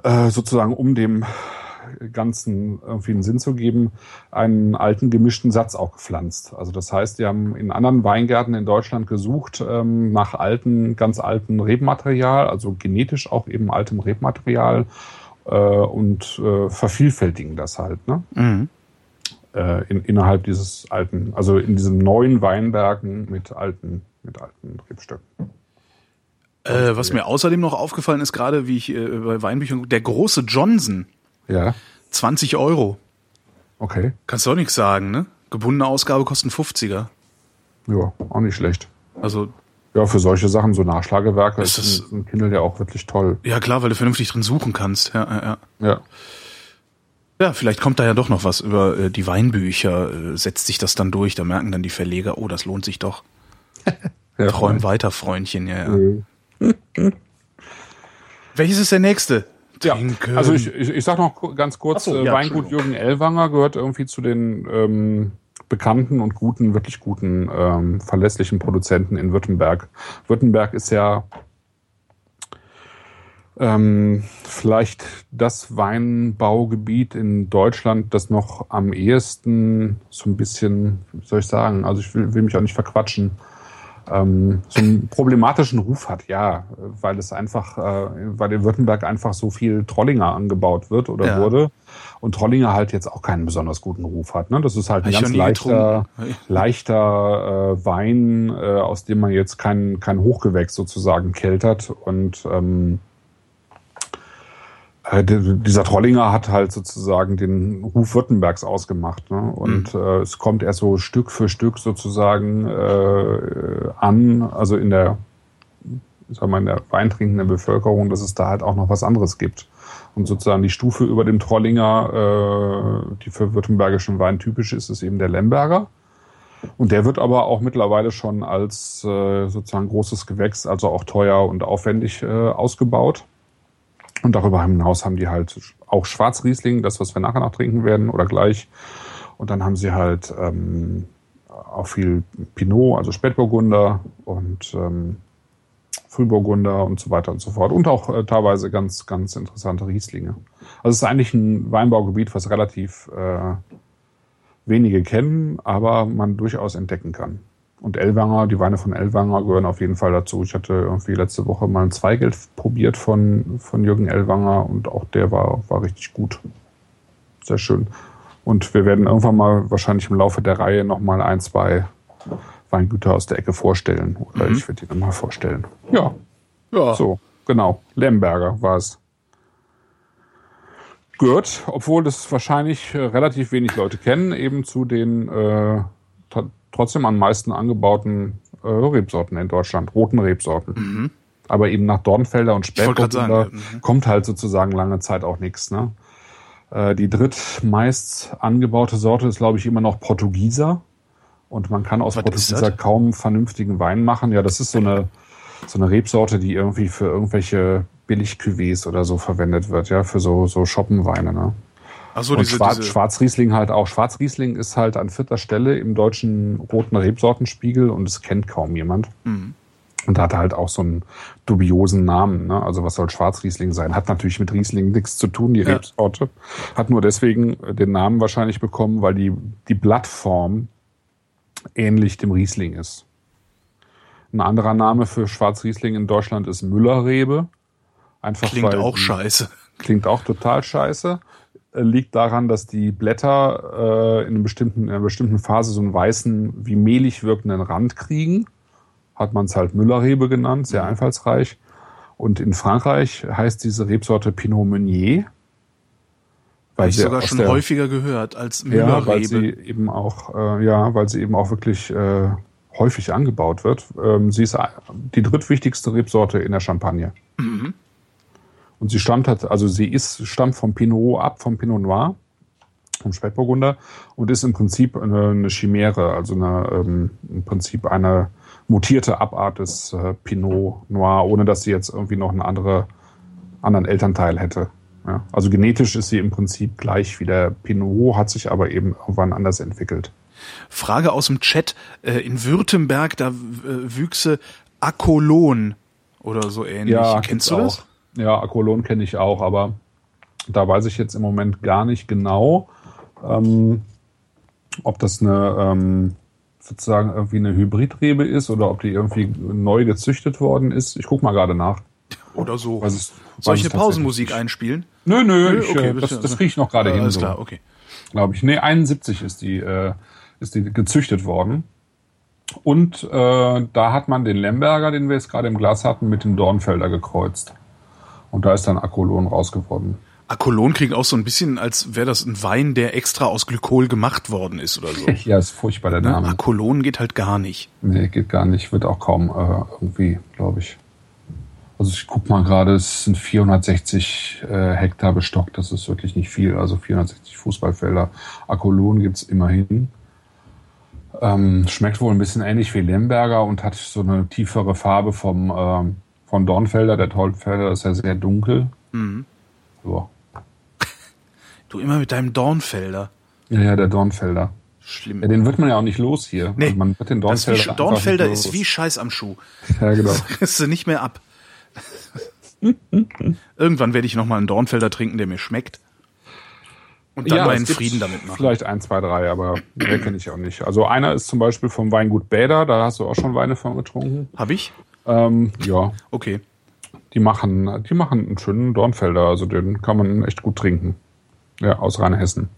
äh, sozusagen um dem Ganzen irgendwie einen Sinn zu geben, einen alten gemischten Satz auch gepflanzt. Also das heißt, die haben in anderen Weingärten in Deutschland gesucht ähm, nach alten, ganz alten Rebmaterial, also genetisch auch eben altem Rebmaterial äh, und äh, vervielfältigen das halt. Ne? Mhm äh, in, innerhalb dieses alten, also in diesem neuen Weinbergen mit alten, mit alten Rebstöcken. Äh, was mir außerdem noch aufgefallen ist, gerade wie ich äh, bei Weinbüchern, der große Johnson. Ja. 20 Euro. Okay. Kannst du auch nichts sagen, ne? Gebundene Ausgabe kosten 50er. Ja, auch nicht schlecht. Also. Ja, für solche Sachen, so Nachschlagewerke, ist, ist ein, ein Kindle ja auch wirklich toll. Ja, klar, weil du vernünftig drin suchen kannst. Ja, ja, ja. ja. Ja, vielleicht kommt da ja doch noch was über äh, die Weinbücher, äh, setzt sich das dann durch, da merken dann die Verleger, oh, das lohnt sich doch. ja, Träum weiter, Freundchen, ja, ja. Mhm. Welches ist der nächste? Ja, also ich, ich, ich sag noch ganz kurz, so, äh, ja, Weingut Jürgen Ellwanger gehört irgendwie zu den ähm, bekannten und guten, wirklich guten, ähm, verlässlichen Produzenten in Württemberg. Württemberg ist ja ähm, vielleicht das Weinbaugebiet in Deutschland, das noch am ehesten so ein bisschen, wie soll ich sagen, also ich will, will mich auch nicht verquatschen, ähm, so einen problematischen Ruf hat, ja, weil es einfach, äh, weil in Württemberg einfach so viel Trollinger angebaut wird oder Ja. wurde und Trollinger halt jetzt auch keinen besonders guten Ruf hat. Ne? Das ist halt ein Hab ganz leichter, getrunken. leichter äh, Wein, äh, aus dem man jetzt kein, kein Hochgewächs sozusagen keltert und ähm, äh, dieser Trollinger hat halt sozusagen den Ruf Württembergs ausgemacht. Ne? Und äh, es kommt erst so Stück für Stück sozusagen äh, an, also in der, sag mal, in der weintrinkenden Bevölkerung, dass es da halt auch noch was anderes gibt. Und sozusagen die Stufe über dem Trollinger, äh, die für württembergischen Wein typisch ist, ist eben der Lemberger. Und der wird aber auch mittlerweile schon als äh, sozusagen großes Gewächs, also auch teuer und aufwendig äh, ausgebaut. Und darüber hinaus haben die halt auch Schwarzriesling, das, was wir nachher noch trinken werden oder gleich. Und dann haben sie halt ähm, auch viel Pinot, also Spätburgunder und ähm, Frühburgunder und so weiter und so fort. Und auch äh, teilweise ganz, ganz interessante Rieslinge. Also es ist eigentlich ein Weinbaugebiet, was relativ äh, wenige kennen, aber man durchaus entdecken kann. Und Ellwanger, die Weine von Ellwanger gehören auf jeden Fall dazu. Ich hatte irgendwie letzte Woche mal ein Zweigeld probiert von, von Jürgen Ellwanger und auch der war, war richtig gut. Sehr schön. Und wir werden irgendwann mal wahrscheinlich im Laufe der Reihe nochmal ein, zwei Weingüter aus der Ecke vorstellen. Oder ich werde die dann mal vorstellen. Ja, Ja. so, genau. Lemberger war es. Gehört, obwohl das wahrscheinlich äh, relativ wenig Leute kennen, eben zu den äh, trotzdem am meisten angebauten äh, Rebsorten in Deutschland, roten Rebsorten. Aber eben nach Dornfelder und Spätburgunder mhm. kommt halt sozusagen lange Zeit auch nichts. Ne? Äh, die drittmeist angebaute Sorte ist, glaube ich, immer noch Portugieser. Und man kann aus Was Portugieser kaum vernünftigen Wein machen. Ja, das ist so eine, so eine Rebsorte, die irgendwie für irgendwelche Billig-Cuvées oder so verwendet wird, ja, für so, so Shoppenweine, ne? Ach so, Und diese, Schwarz, diese, Schwarzriesling halt auch. Schwarzriesling ist halt an vierter Stelle im deutschen roten Rebsortenspiegel und es kennt kaum jemand. Mhm. Und hat halt auch so einen dubiosen Namen. Ne? Also was soll Schwarzriesling sein? Hat natürlich mit Riesling nichts zu tun, die Ja. Rebsorte. Hat nur deswegen den Namen wahrscheinlich bekommen, weil die, die Blattform ähnlich dem Riesling ist. Ein anderer Name für Schwarzriesling in Deutschland ist Müllerrebe. Einfach klingt auch die- scheiße. Klingt auch total scheiße. Äh, Liegt daran, dass die Blätter äh, in, einem bestimmten, in einer bestimmten Phase so einen weißen, wie mehlig wirkenden Rand kriegen. Hat man es halt Müllerrebe genannt, sehr einfallsreich. Und in Frankreich heißt diese Rebsorte Pinot Meunier. Habe ich sogar schon der- häufiger gehört als ja, weil sie Müllerrebe. eben auch, äh, ja, weil sie eben auch wirklich äh, häufig angebaut wird. Ähm, sie ist die drittwichtigste Rebsorte in der Champagne. Mhm. Und sie stammt hat, also sie ist, stammt vom Pinot ab, vom Pinot Noir, vom Spätburgunder und ist im Prinzip eine, eine Chimäre, also eine, ähm, im Prinzip eine mutierte Abart des äh, Pinot Noir, ohne dass sie jetzt irgendwie noch einen andere, anderen Elternteil hätte. Ja, also genetisch ist sie im Prinzip gleich wie der Pinot, hat sich aber eben irgendwann anders entwickelt. Frage aus dem Chat. Äh, in Württemberg, da äh, wüchse Akolon oder so ähnlich. gibt's Kennst du das? auch. Ja, Akolon kenne ich auch, aber da weiß ich jetzt im Moment gar nicht genau, ähm, ob das eine ähm, sozusagen irgendwie eine Hybridrebe ist oder ob die irgendwie neu gezüchtet worden ist. Ich guck mal gerade nach. Oder so. Weiß es- Soll ich eine Pausenmusik einspielen? Nö, nö, Nö, ich, okay, äh, das, bitte. das kriege ich noch gerade Äh, hin. Alles so, klar, okay. Glaube ich. Nee, 71 ist die, äh, ist die gezüchtet worden. Und äh, da hat man den Lemberger, den wir jetzt gerade im Glas hatten, mit dem Dornfelder gekreuzt. Und da ist dann Akolon rausgeworden. Akolon klingt auch so ein bisschen, als wäre das ein Wein, der extra aus Glykol gemacht worden ist oder so. Ja, ist furchtbar der Ne? Name. Akolon geht halt gar nicht. Nee, geht gar nicht. Wird auch kaum äh, irgendwie, glaube ich. Also ich guck mal gerade, es sind 460 äh, Hektar bestockt. Das ist wirklich nicht viel. Also 460 Fußballfelder. Akolon gibt's immerhin. Ähm, schmeckt wohl ein bisschen ähnlich wie Lemberger und hat so eine tiefere Farbe vom, ähm, von Dornfelder. Der Dornfelder ist ja sehr dunkel. Mhm. Ja. Du immer mit deinem Dornfelder. ja, ja, der Dornfelder. Schlimm. Ja, den wird man ja auch nicht los hier. Nee, also man wird den das Dornfelder wie, Dornfelder ist los. wie Scheiß am Schuh. Ja, genau. Kriegst du nicht mehr ab. Irgendwann werde ich noch mal einen Dornfelder trinken, der mir schmeckt. Und dann Ja, meinen Frieden damit machen. Vielleicht ein, zwei, drei, aber mehr kenne ich auch nicht. Also einer ist zum Beispiel vom Weingut Bäder, da hast du auch schon Weine von getrunken. Hab ich? Ähm, ja, Okay. die machen, die machen einen schönen Dornfelder, also den kann man echt gut trinken. Ja, aus Rheinhessen.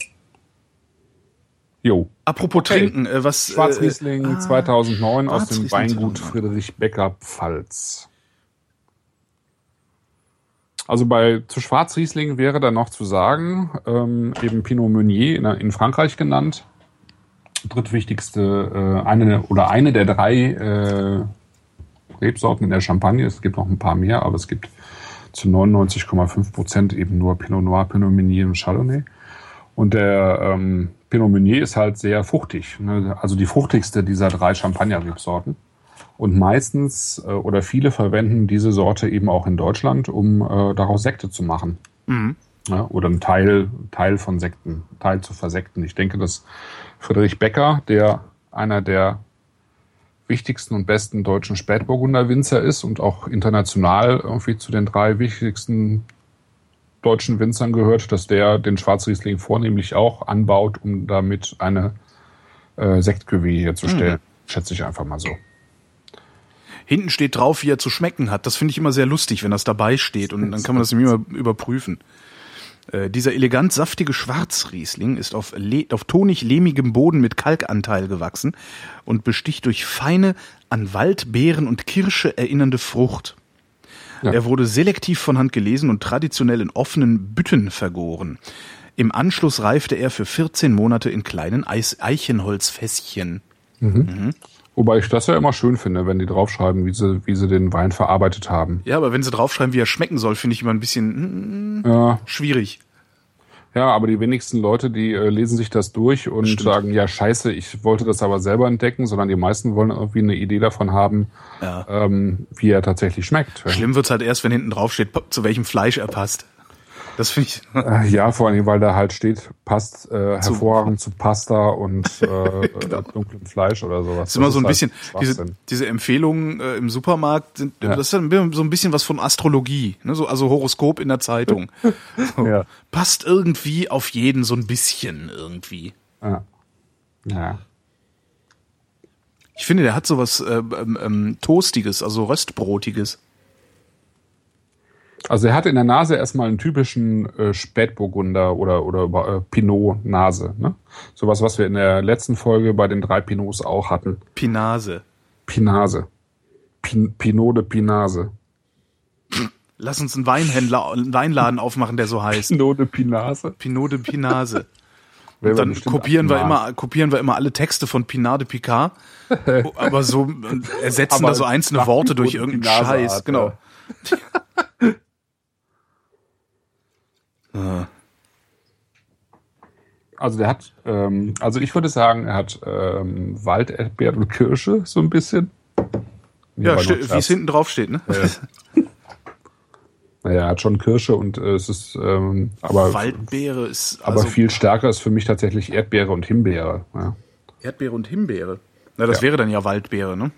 Jo. Apropos Okay. trinken, äh, was Schwarzriesling äh, ah, 2009 aus dem Weingut 2009. Friedrich Becker Pfalz. Also bei zu Schwarzriesling wäre dann noch zu sagen, ähm, eben Pinot Meunier in, in Frankreich genannt. Drittwichtigste, äh, eine oder eine der drei äh, Rebsorten in der Champagne. Es gibt noch ein paar mehr, aber es gibt zu 99,5 Prozent eben nur Pinot Noir, Pinot Meunier und Chardonnay. Und der ähm, Pinot Meunier ist halt sehr fruchtig. Ne? Also die fruchtigste dieser drei Champagner-Rebsorten. Und meistens äh, oder viele verwenden diese Sorte eben auch in Deutschland, um äh, daraus Sekte zu machen. Ja, oder einen Teil, Teil von Sekten, Teil zu versekten. Ich denke, dass Friedrich Becker, der einer der wichtigsten und besten deutschen Spätburgunder Winzer ist und auch international irgendwie zu den drei wichtigsten deutschen Winzern gehört, dass der den Schwarzriesling vornehmlich auch anbaut, um damit eine äh, Sektcuvée herzustellen. Schätze ich einfach mal so. Hinten steht drauf, wie er zu schmecken hat. Das finde ich immer sehr lustig, wenn das dabei steht und dann kann man das nämlich immer überprüfen. Äh, dieser elegant saftige Schwarzriesling ist auf, auf tonig-lehmigem Boden mit Kalkanteil gewachsen und besticht durch feine, an Waldbeeren und Kirsche erinnernde Frucht. Ja. Er wurde selektiv von Hand gelesen und traditionell in offenen Bütten vergoren. Im Anschluss reifte er für 14 Monate in kleinen Eis Eichenholzfässchen. Wobei ich das ja immer schön finde, wenn die draufschreiben, wie sie, wie sie den Wein verarbeitet haben. Ja, aber wenn sie draufschreiben, wie er schmecken soll, finde ich immer ein bisschen mm, Ja, schwierig. ja, aber die wenigsten Leute, die äh, lesen sich das durch und Stimmt. sagen, ja, scheiße, ich wollte das aber selber entdecken, sondern die meisten wollen irgendwie eine Idee davon haben, Ja. ähm, wie er tatsächlich schmeckt. Schlimm wird's halt erst, wenn hinten drauf steht, zu welchem Fleisch er passt. Das finde ich. Äh, Ja, vor allem, weil da halt steht, passt äh, hervorragend zu Pasta und äh, dunklem Fleisch oder sowas. Das ist immer so ein halt bisschen, diese, Schwachsinn. diese Empfehlungen äh, im Supermarkt sind, Ja. das ist dann so ein bisschen was von Astrologie, ne? so, also Horoskop in der Zeitung. So, Ja. Passt irgendwie auf jeden so ein bisschen irgendwie. Ja. ja. Ich finde, der hat sowas äh, ähm, ähm, Toastiges, also Röstbrotiges. Also er hat in der Nase erstmal einen typischen äh, Spätburgunder oder oder äh, Pinot Nase, ne? Sowas, was wir in der letzten Folge bei den drei Pinots auch hatten. Pinase. Pinase. Pin Pinot de Pinase. Lass uns einen Weinhändler, einen Weinladen aufmachen, der so heißt. Pinot de Pinase. Pinot de Pinase. Wäre Dann kopieren wir immer, kopieren wir immer alle Texte von Pinard de Picard, aber so äh, ersetzen Aber da so einzelne Worte durch de irgendeinen Scheiß. Genau. Ja. Äh, Also der hat, ähm, also ich würde sagen, er hat ähm, Wald, Erdbeeren und Kirsche so ein bisschen. Ja, ste- noch wie es hinten drauf steht, ne? Naja, er hat schon Kirsche und äh, es ist, ähm, aber, Waldbeere ist aber also viel stärker ist für mich tatsächlich Erdbeere und Himbeere. Ja, Erdbeere und Himbeere. Na, das Ja. wäre dann ja Waldbeere, ne?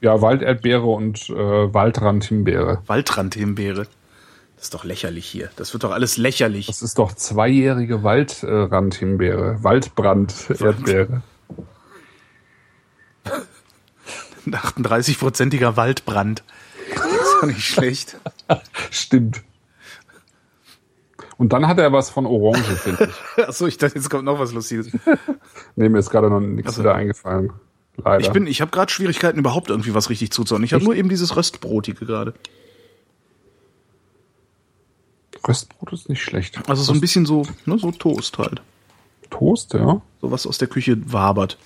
ja Walderdbeere und äh, Waldrand Himbeere. Waldrand-Himbeere. Das ist doch lächerlich hier. Das wird doch alles lächerlich. Das ist doch zweijährige Waldrand Himbeere. Waldbrand Erdbeere. Ein 38-prozentiger Waldbrand. Das ist doch nicht schlecht. Stimmt. Und dann hat er was von Orange, finde ich. Achso, ich dachte, jetzt kommt noch was Lustiges. Nee, mir ist gerade noch nichts Also- wieder eingefallen. Leider. Ich bin, ich habe gerade Schwierigkeiten, überhaupt irgendwie was richtig zuzuordnen. Ich habe nur eben dieses Röstbrotige gerade. Röstbrot ist nicht schlecht. Also so ein bisschen so, ne, so Toast halt. Toast, ja. So was aus der Küche wabert.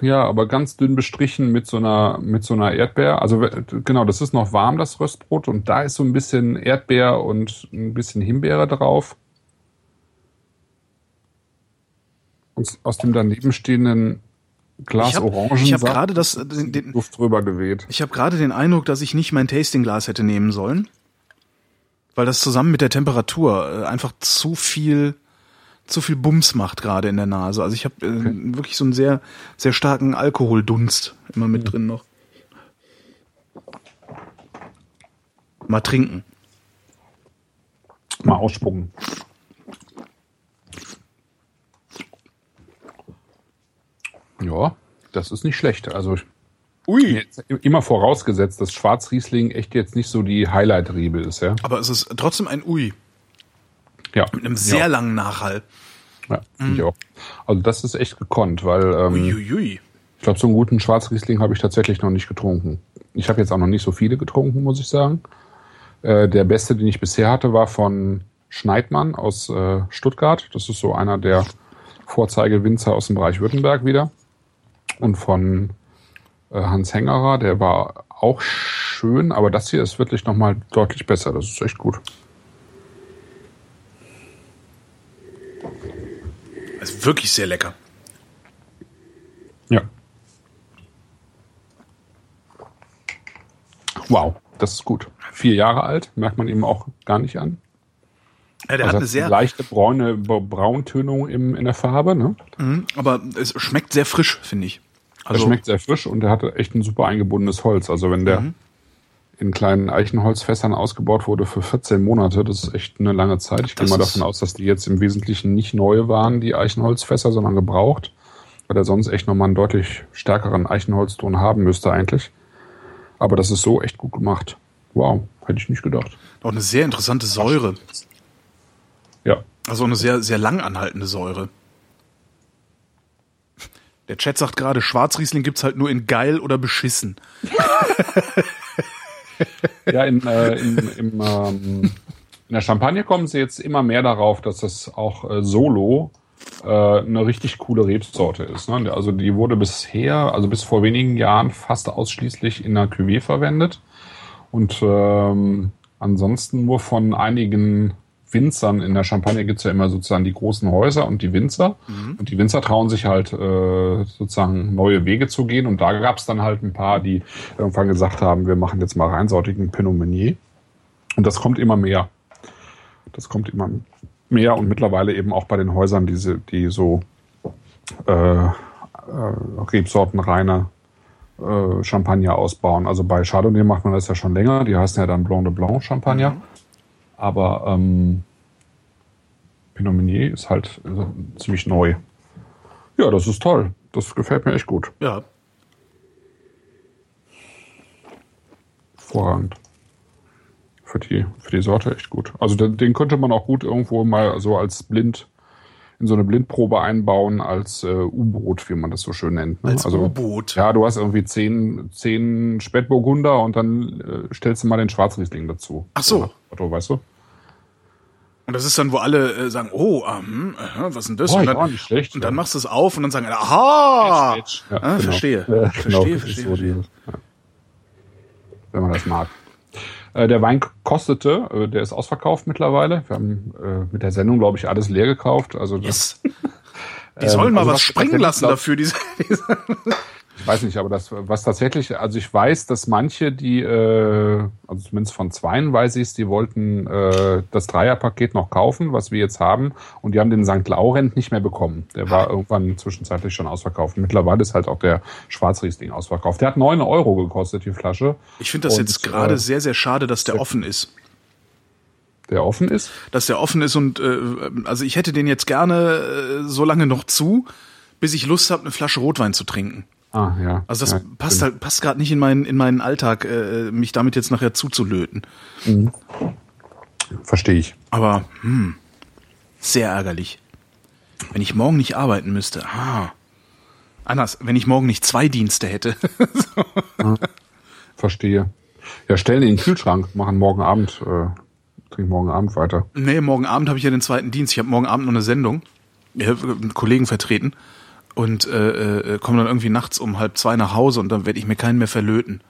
Ja, aber ganz dünn bestrichen mit so einer mit so einer Erdbeer. Also genau, das ist noch warm das Röstbrot und da ist so ein bisschen Erdbeer und ein bisschen Himbeere drauf. Und aus dem daneben stehenden Glas Ich habe Orangensaft hab gerade das, den, den, Luft drüber geweht. ich habe gerade den Eindruck, dass ich nicht mein Tastingglas hätte nehmen sollen, weil das zusammen mit der Temperatur äh, einfach zu viel zu viel Bums macht gerade in der Nase. Also ich habe äh, okay. wirklich so einen sehr sehr starken Alkoholdunst immer mit mhm. drin noch. Mal trinken. Mal ausspucken. Ja, das ist nicht schlecht. Also Ui. immer vorausgesetzt, dass Schwarzriesling echt jetzt nicht so die Highlight-Rebe ist, ja. Aber es ist trotzdem ein Ui. Ja. Mit einem sehr ja. langen Nachhall. Ja, finde ich auch. Also das ist echt gekonnt, weil ähm, Uiuiui. ich glaube, so einen guten Schwarzriesling habe ich tatsächlich noch nicht getrunken. Ich habe jetzt auch noch nicht so viele getrunken, muss ich sagen. Äh, der beste, den ich bisher hatte, war von Schneidmann aus äh, Stuttgart. Das ist so einer der Vorzeigewinzer aus dem Bereich Württemberg wieder. Und von Hans Hengerer, der war auch schön, aber das hier ist wirklich nochmal deutlich besser. Das ist echt gut. Also wirklich sehr lecker. Ja. Wow, das ist gut. Vier Jahre alt, merkt man ihm auch gar nicht an. Ja, der Also hat eine sehr, leichte braune Bra- Brauntönung im, in der Farbe. Ne? Mhm, aber es schmeckt sehr frisch, finde ich. Er Also, schmeckt sehr frisch und er hat echt ein super eingebundenes Holz. Also wenn der Mhm. in kleinen Eichenholzfässern ausgebaut wurde für 14 Monate, das ist echt eine lange Zeit. Ich gehe mal davon aus, dass die jetzt im Wesentlichen nicht neue waren, die Eichenholzfässer, sondern gebraucht. Weil er sonst echt nochmal einen deutlich stärkeren Eichenholzton haben müsste eigentlich. Aber das ist so echt gut gemacht. Wow, hätte ich nicht gedacht. auch eine sehr interessante Säure. Ja, Also eine sehr, sehr lang anhaltende Säure. Der Chat sagt gerade, Schwarzriesling gibt's halt nur in geil oder beschissen. Ja, in, äh, in, im, ähm, in der Champagne kommen sie jetzt immer mehr darauf, dass das auch äh, solo äh, eine richtig coole Rebsorte ist. Ne? Also die wurde bisher, also bis vor wenigen Jahren fast ausschließlich in der Cuvée verwendet und ähm, ansonsten nur von einigen Winzern. In der Champagne gibt's ja immer sozusagen die großen Häuser und die Winzer. Und die Winzer trauen sich halt äh, sozusagen neue Wege zu gehen. Und da gab's dann halt ein paar, die irgendwann gesagt haben, wir machen jetzt mal reinsortigen Pinot Meunier. Und das kommt immer mehr. Das kommt immer mehr und mittlerweile eben auch bei den Häusern, die, die so äh, äh, rebsortenreine äh, Champagner ausbauen. Also bei Chardonnay macht man das ja schon länger. Die heißen ja dann Blanc de Blanc Champagner. Aber ähm, Pinot Meunier ist halt äh, ziemlich neu. Ja, das ist toll. Das gefällt mir echt gut. Ja. Vorragend. Für die, für die Sorte echt gut. Also den, den könnte man auch gut irgendwo mal so als blind in so eine Blindprobe einbauen als äh, U-Boot, wie man das so schön nennt. Ne? Als also, U-Boot. Ja, du hast irgendwie zehn, zehn Spätburgunder und dann äh, stellst du mal den Schwarzriesling dazu. Ach so. Otto, weißt du? Und das ist dann, wo alle äh, sagen, oh, ähm, äh, was ist denn das? Oh, und, dann, nicht schlecht, und dann ja. machst du es auf und dann sagen alle, aha! Ja, ah, genau. verstehe. Ja, verstehe, genau, verstehe, so verstehe. dieses- ja. Wenn man das mag. Äh, Der Wein kostete, äh, der ist ausverkauft mittlerweile. Wir haben äh, mit der Sendung, glaube ich, alles leer gekauft. Also das, Yes. Die sollen mal also was tatsächlich lassen dafür. Diese, diese ich weiß nicht, aber das, was tatsächlich, also ich weiß, dass manche, die, äh, also zumindest von zweien weiß ich es, die wollten äh, das Dreierpaket noch kaufen, was wir jetzt haben, und die haben den St. Laurent nicht mehr bekommen. Der war irgendwann zwischenzeitlich schon ausverkauft. Mittlerweile ist halt auch der Schwarzriesling ausverkauft. Der hat neun Euro gekostet, die Flasche. ich finde das Und, jetzt gerade äh, sehr, sehr schade, dass der offen ist. Der offen ist. Dass der offen ist und äh, also ich hätte den jetzt gerne äh, so lange noch zu, bis ich Lust habe, eine Flasche Rotwein zu trinken. Ah, ja. Also das ja, passt stimmt. halt, passt gerade nicht in meinen, in meinen Alltag, äh, mich damit jetzt nachher zuzulöten. Verstehe ich. Aber hm, sehr ärgerlich. Wenn ich morgen nicht arbeiten müsste. Ah. Anders, wenn ich morgen nicht zwei Dienste hätte. Verstehe. Ja, stellen in den Kühlschrank, machen morgen Abend, äh, trinken morgen Abend weiter. nee, morgen Abend habe ich ja den zweiten Dienst. Ich habe morgen Abend noch eine Sendung. Ich habe einen Kollegen vertreten und äh, äh, komme dann irgendwie nachts um halb zwei nach Hause und dann werde ich mir keinen mehr verlöten.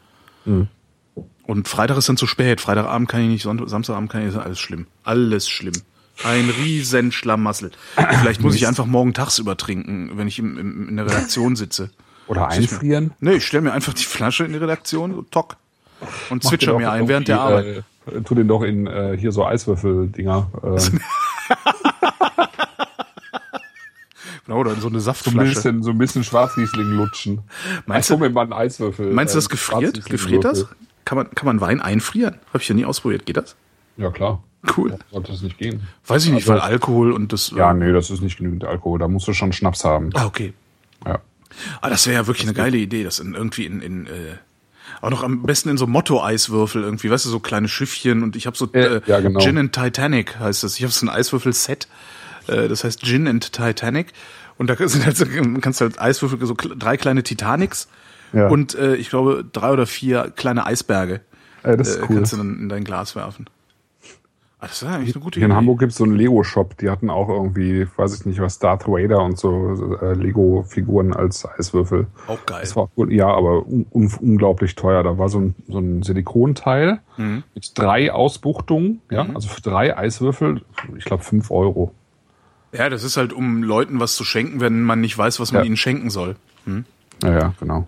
Und Freitag ist dann zu spät. Freitagabend kann ich nicht, Sonntag, Samstagabend kann ich nicht. Alles schlimm. Alles schlimm. Ein riesen Schlamassel. Vielleicht muss ich einfach morgen tagsüber trinken, wenn ich im, im, in der Redaktion sitze. Oder einfrieren. Nee, ich stelle mir einfach die Flasche in die Redaktion, so tock. Und Mach zwitscher mir ein während der Arbeit. Äh, tu den doch in äh, hier so Eiswürfeldinger. Äh, oder in so eine so ein Saftflasche. bisschen, so ein bisschen Schwarzriesling lutschen. Meinst du- mir mal einen Eiswürfel. Meinst du, das äh, gefriert? Gefriert das? Kann man, kann man Wein einfrieren? Habe ich ja nie ausprobiert. Geht das? Ja, klar. Cool. Warum Sollte das nicht gehen? Weiß ich nicht, Also- weil Alkohol und das. Ja, äh, nee, das ist nicht genügend Alkohol. Da musst du schon Schnaps haben. Ah, okay. Ja. Ah, das wäre ja wirklich eine geile Idee, das in, irgendwie in, in äh, auch noch am besten in so Motto-Eiswürfel irgendwie, weißt du, so kleine Schiffchen und ich habe so äh, ja, genau. Gin and Titanic heißt das. Ich habe so ein Eiswürfel-Set, äh, das heißt Gin and Titanic und da sind halt so, kannst du halt Eiswürfel, so drei kleine Titanics Ja. und äh, ich glaube drei oder vier kleine Eisberge Äh, das ist äh, cool. kannst du dann in dein Glas werfen. Ah, das ist eigentlich eine gute Hier in Idee. Hamburg gibt es so einen Lego-Shop, die hatten auch irgendwie, weiß ich nicht was, Darth Vader und so äh, Lego-Figuren als Eiswürfel. Auch geil. Das war gut, ja, aber un un unglaublich teuer. Da war so ein, so ein Silikonteil Mhm. mit drei Ausbuchtungen, ja, also für drei Eiswürfel, ich glaube fünf Euro. Ja, das ist halt, um Leuten was zu schenken, wenn man nicht weiß, was man Ja. ihnen schenken soll. Ja, ja, genau.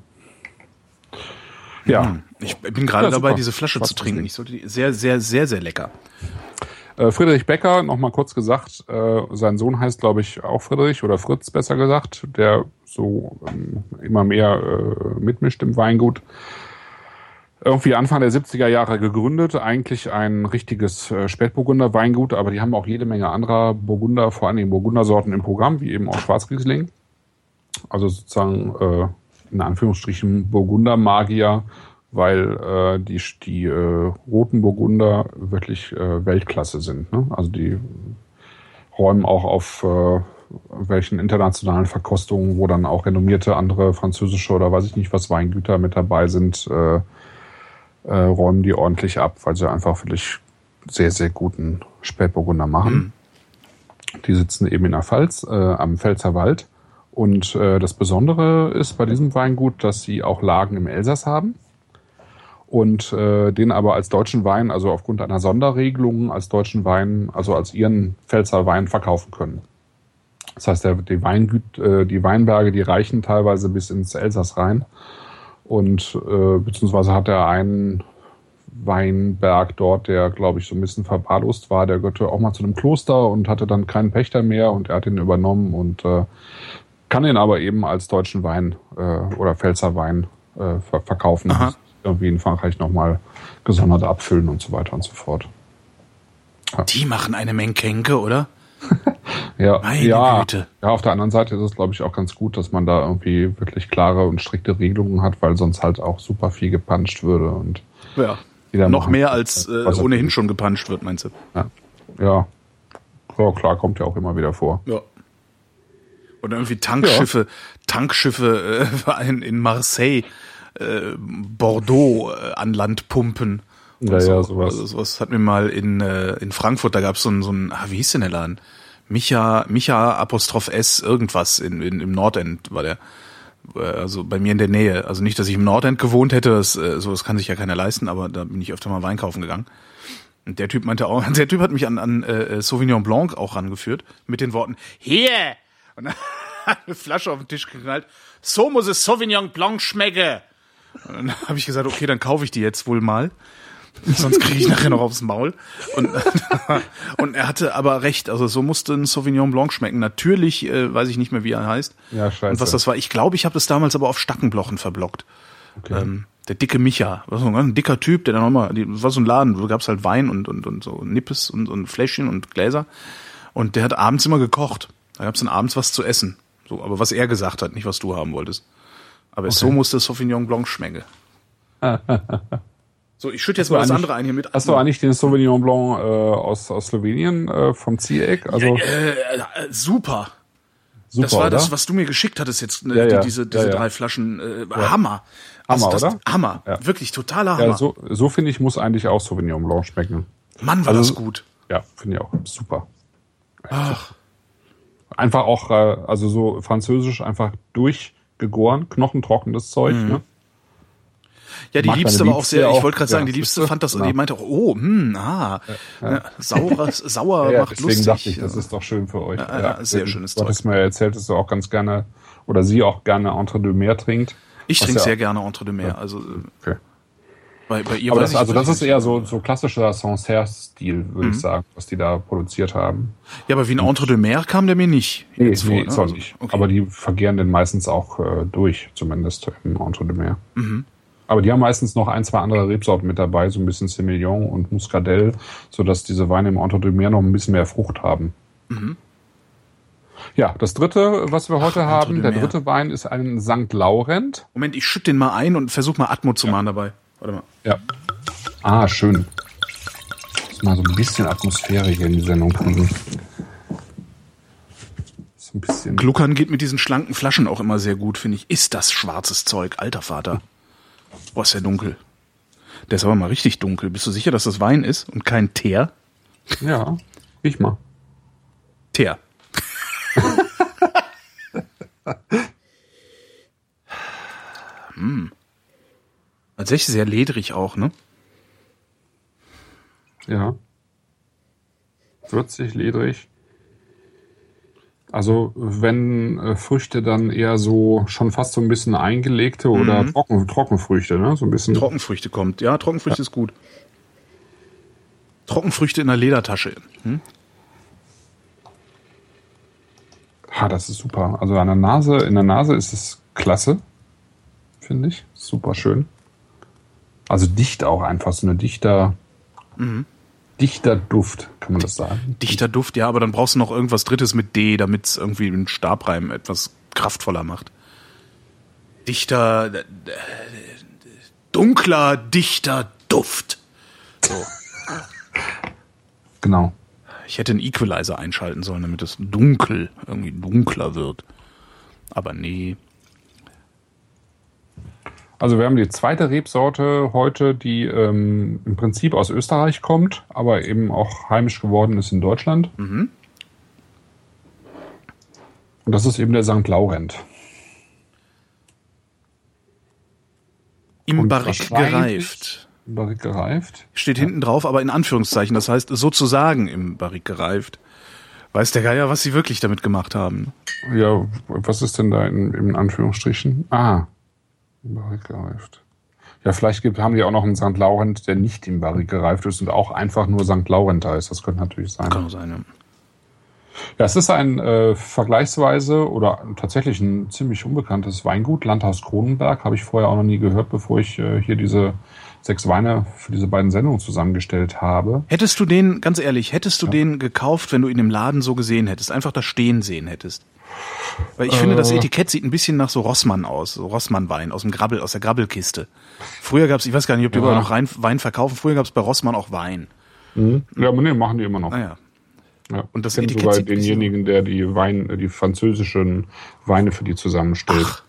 Ja, Ich bin gerade Ja, dabei, diese Flasche Spaß zu trinken. Ich sollte die sehr, sehr, sehr, sehr lecker. Äh, Friedrich Becker, nochmal kurz gesagt, äh, sein Sohn heißt, glaube ich, auch Friedrich oder Fritz besser gesagt, der so ähm, immer mehr äh, mitmischt im Weingut. Irgendwie Anfang der 70er Jahre gegründet, eigentlich ein richtiges äh, Spätburgunder Weingut, aber die haben auch jede Menge anderer Burgunder, vor Dingen Burgundersorten im Programm, wie eben auch Schwarzriesling. Also sozusagen äh, in Anführungsstrichen Burgunder-Magier, weil äh, die, die äh, roten Burgunder wirklich äh, Weltklasse sind. Ne? Also die räumen auch auf äh, welchen internationalen Verkostungen, wo dann auch renommierte andere französische oder weiß ich nicht was Weingüter mit dabei sind, äh, äh, räumen die ordentlich ab, weil sie einfach wirklich sehr, sehr guten Spätburgunder machen. Die sitzen eben in der Pfalz äh, am Pfälzer Wald. Und äh, das Besondere ist bei diesem Weingut, dass sie auch Lagen im Elsass haben und äh, den aber als deutschen Wein, also aufgrund einer Sonderregelung als deutschen Wein, also als ihren Pfälzer Wein verkaufen können. Das heißt, der, die, Weingüt, äh, die Weinberge, die reichen teilweise bis ins Elsass rein. Und äh, beziehungsweise hat er einen Weinberg dort, der, glaube ich, so ein bisschen verwahrlost war. Der gehörte auch mal zu einem Kloster und hatte dann keinen Pächter mehr und er hat ihn übernommen und äh, kann ihn aber eben als deutschen Wein äh, oder Pfälzer Wein äh, ver verkaufen. Aha. Irgendwie in Frankreich nochmal gesondert abfüllen und so weiter und so fort. Die machen eine Menkenke, oder? Ja, Meine ja, Güte. ja, auf der anderen Seite ist es, glaube ich, auch ganz gut, dass man da irgendwie wirklich klare und strikte Regelungen hat, weil sonst halt auch super viel gepanscht würde und Ja. Noch mehr kann, als äh, ohnehin schon gepanscht wird, meinst du? Ja. ja. Ja, klar, kommt ja auch immer wieder vor. Ja. Oder irgendwie Tankschiffe, Tankschiffe äh, in, in Marseille, äh, Bordeaux äh, an Land pumpen. Ja, so. ja, sowas. Also sowas hat mir mal in, äh, in Frankfurt, da gab es so ein, so ein, ah, wie hieß denn der Laden? Micha, Micha Apostroph S, irgendwas in, in, im Nordend war der. Äh, Also bei mir in der Nähe. Also nicht, dass ich im Nordend gewohnt hätte, das, äh, so das kann sich ja keiner leisten, aber da bin ich öfter mal Wein kaufen gegangen. Und der Typ meinte auch, der Typ hat mich an, an äh, Sauvignon Blanc auch rangeführt, mit den Worten, hier! Und dann hat eine Flasche auf den Tisch geknallt. So muss es Sauvignon Blanc schmecken. Und dann habe ich gesagt, okay, dann kaufe ich die jetzt wohl mal. Sonst kriege ich nachher noch aufs Maul. Und, und er hatte aber recht, also so musste ein Sauvignon Blanc schmecken. Natürlich äh, weiß ich nicht mehr, wie er heißt. Ja, scheiße. Und was das war. Ich glaube, ich habe das damals aber auf Stackenblochen verblockt. Ähm, der dicke Micha, war so ein ganz dicker Typ, der dann nochmal, das war so ein Laden, wo gab's halt Wein und, und, und so Nippes und, und Fläschchen und Gläser. Und der hat abends immer gekocht. Da gab's dann abends was zu essen. So, aber was er gesagt hat, nicht was du haben wolltest. Aber so musste Sauvignon Blanc schmecken. so, ich schütte jetzt mal das andere ein hier mit. Hast du eigentlich den Sauvignon Blanc äh, aus, aus Slowenien äh, vom Ziereck? Also äh, äh, super. super, Das war oder? das, was du mir geschickt hattest jetzt, ne, Ja, die, ja. diese, Ja, diese ja. drei Flaschen. Äh, Hammer. Hammer, das, oder? Hammer. Ja. Wirklich totaler Hammer. ja, so, so finde ich, muss eigentlich auch Sauvignon Blanc schmecken. Mann, war Also- das gut. Ja, finde ich auch super. Ach, Einfach auch, äh, also so französisch einfach durchgegoren, knochentrockenes Zeug. Mhm. Ne? Ja, die mag Liebste war auch sehr, ich auch. wollte gerade sagen, Ja, die Liebste fand das, Genau. die meinte auch, oh, hm, ah, ja, sauer, sauer Ja, macht deswegen lustig. dachte ich, das ist doch schön für euch. Ja, ja, sehr schönes Du hattest mir erzählt, dass du auch ganz gerne, oder sie auch gerne Entre deux Mer trinkt. ich trinke ja- sehr gerne Entre deux Mer. Also äh, Okay. bei, bei ihr Aber das, ich also das ist eher so, so klassischer Sancerre-Stil, würde Mhm. ich sagen, was die da produziert haben. Ja, aber wie ein Entre deux Mer kam der mir nicht. Nee, jetzt nee vor, ne? soll Also, nicht. okay. Aber die vergehren den meistens auch äh, durch, zumindest im Entre deux Mer. Mhm. Aber die haben meistens noch ein, zwei andere Rebsorten mit dabei, so ein bisschen Semillon und Muscadell, sodass diese Weine im Entre deux Mer noch ein bisschen mehr Frucht haben. Mhm. Ja, das dritte, was wir heute ein haben, der dritte Wein ist ein St. Laurent. Moment, ich schütte den mal ein und versuch mal Atmo zu machen dabei. Warte mal. Ja. Ah, schön. Muss mal so ein bisschen Atmosphäre hier in die Sendung kriegen. Ein bisschen. Gluckern geht mit diesen schlanken Flaschen auch immer sehr gut, finde ich. Ist das schwarzes Zeug, alter Vater. Boah, ist der dunkel. Der ist aber mal richtig dunkel. Bist du sicher, dass das Wein ist und kein Teer? Ja, riech mal. Teer. hm. Tatsächlich sehr ledrig auch, ne? Ja. Würzig, ledrig. Also wenn äh, Früchte dann eher so schon fast so ein bisschen eingelegte oder Trocken, Trockenfrüchte, ne? So ein bisschen. Trockenfrüchte kommt. Ja, Trockenfrüchte ist gut. Trockenfrüchte in der Ledertasche. Hm? Ha, das ist super. Also an der Nase, in der Nase ist es klasse, finde ich. Super schön. Also dicht auch einfach, so eine dichter, dichter Duft, kann man das sagen. Dichter Duft, ja, aber dann brauchst du noch irgendwas Drittes mit D, damit es irgendwie einen Stabreim etwas kraftvoller macht. Dichter, äh, äh, dunkler, dichter Duft. So. Genau. Ich hätte einen Equalizer einschalten sollen, damit es dunkel, irgendwie dunkler wird. Aber nee. Also wir haben die zweite Rebsorte heute, die ähm, im Prinzip aus Österreich kommt, aber eben auch heimisch geworden ist in Deutschland. Und das ist eben der St. Laurent. Im Barrik gereift. Im Barrik gereift. Steht hinten drauf, aber in Anführungszeichen. Das heißt sozusagen im Barrik gereift. Weiß der Geier, was sie wirklich damit gemacht haben. Ja, was ist denn da in, in Anführungsstrichen? Ah, Barrik gereift. Ja, vielleicht gibt, haben die auch noch einen St. Laurent, der nicht im Barrik gereift ist und auch einfach nur St. Laurent heißt. Das könnte natürlich sein. Kann auch sein, ja. Ja, es ist ein äh, vergleichsweise oder tatsächlich ein ziemlich unbekanntes Weingut, Landhaus Kronenberg, habe ich vorher auch noch nie gehört, bevor ich äh, hier diese sechs Weine für diese beiden Sendungen zusammengestellt habe. Hättest du den, ganz ehrlich, hättest du den gekauft, wenn du ihn im Laden so gesehen hättest, einfach da stehen sehen hättest? Weil ich finde, das Äh. Etikett sieht ein bisschen nach so Rossmann aus, so Rossmann-Wein aus dem Grabbel, aus der Grabbelkiste. Früher gab's, ich weiß gar nicht, ob die Ja. überhaupt noch rein, Wein verkaufen, früher gab's bei Rossmann auch Wein. Ja, aber nee, machen die immer noch. Naja. Ja. Und das Etikett sogar denjenigen, der die Wein, die französischen Weine für die zusammenstellt. Ach.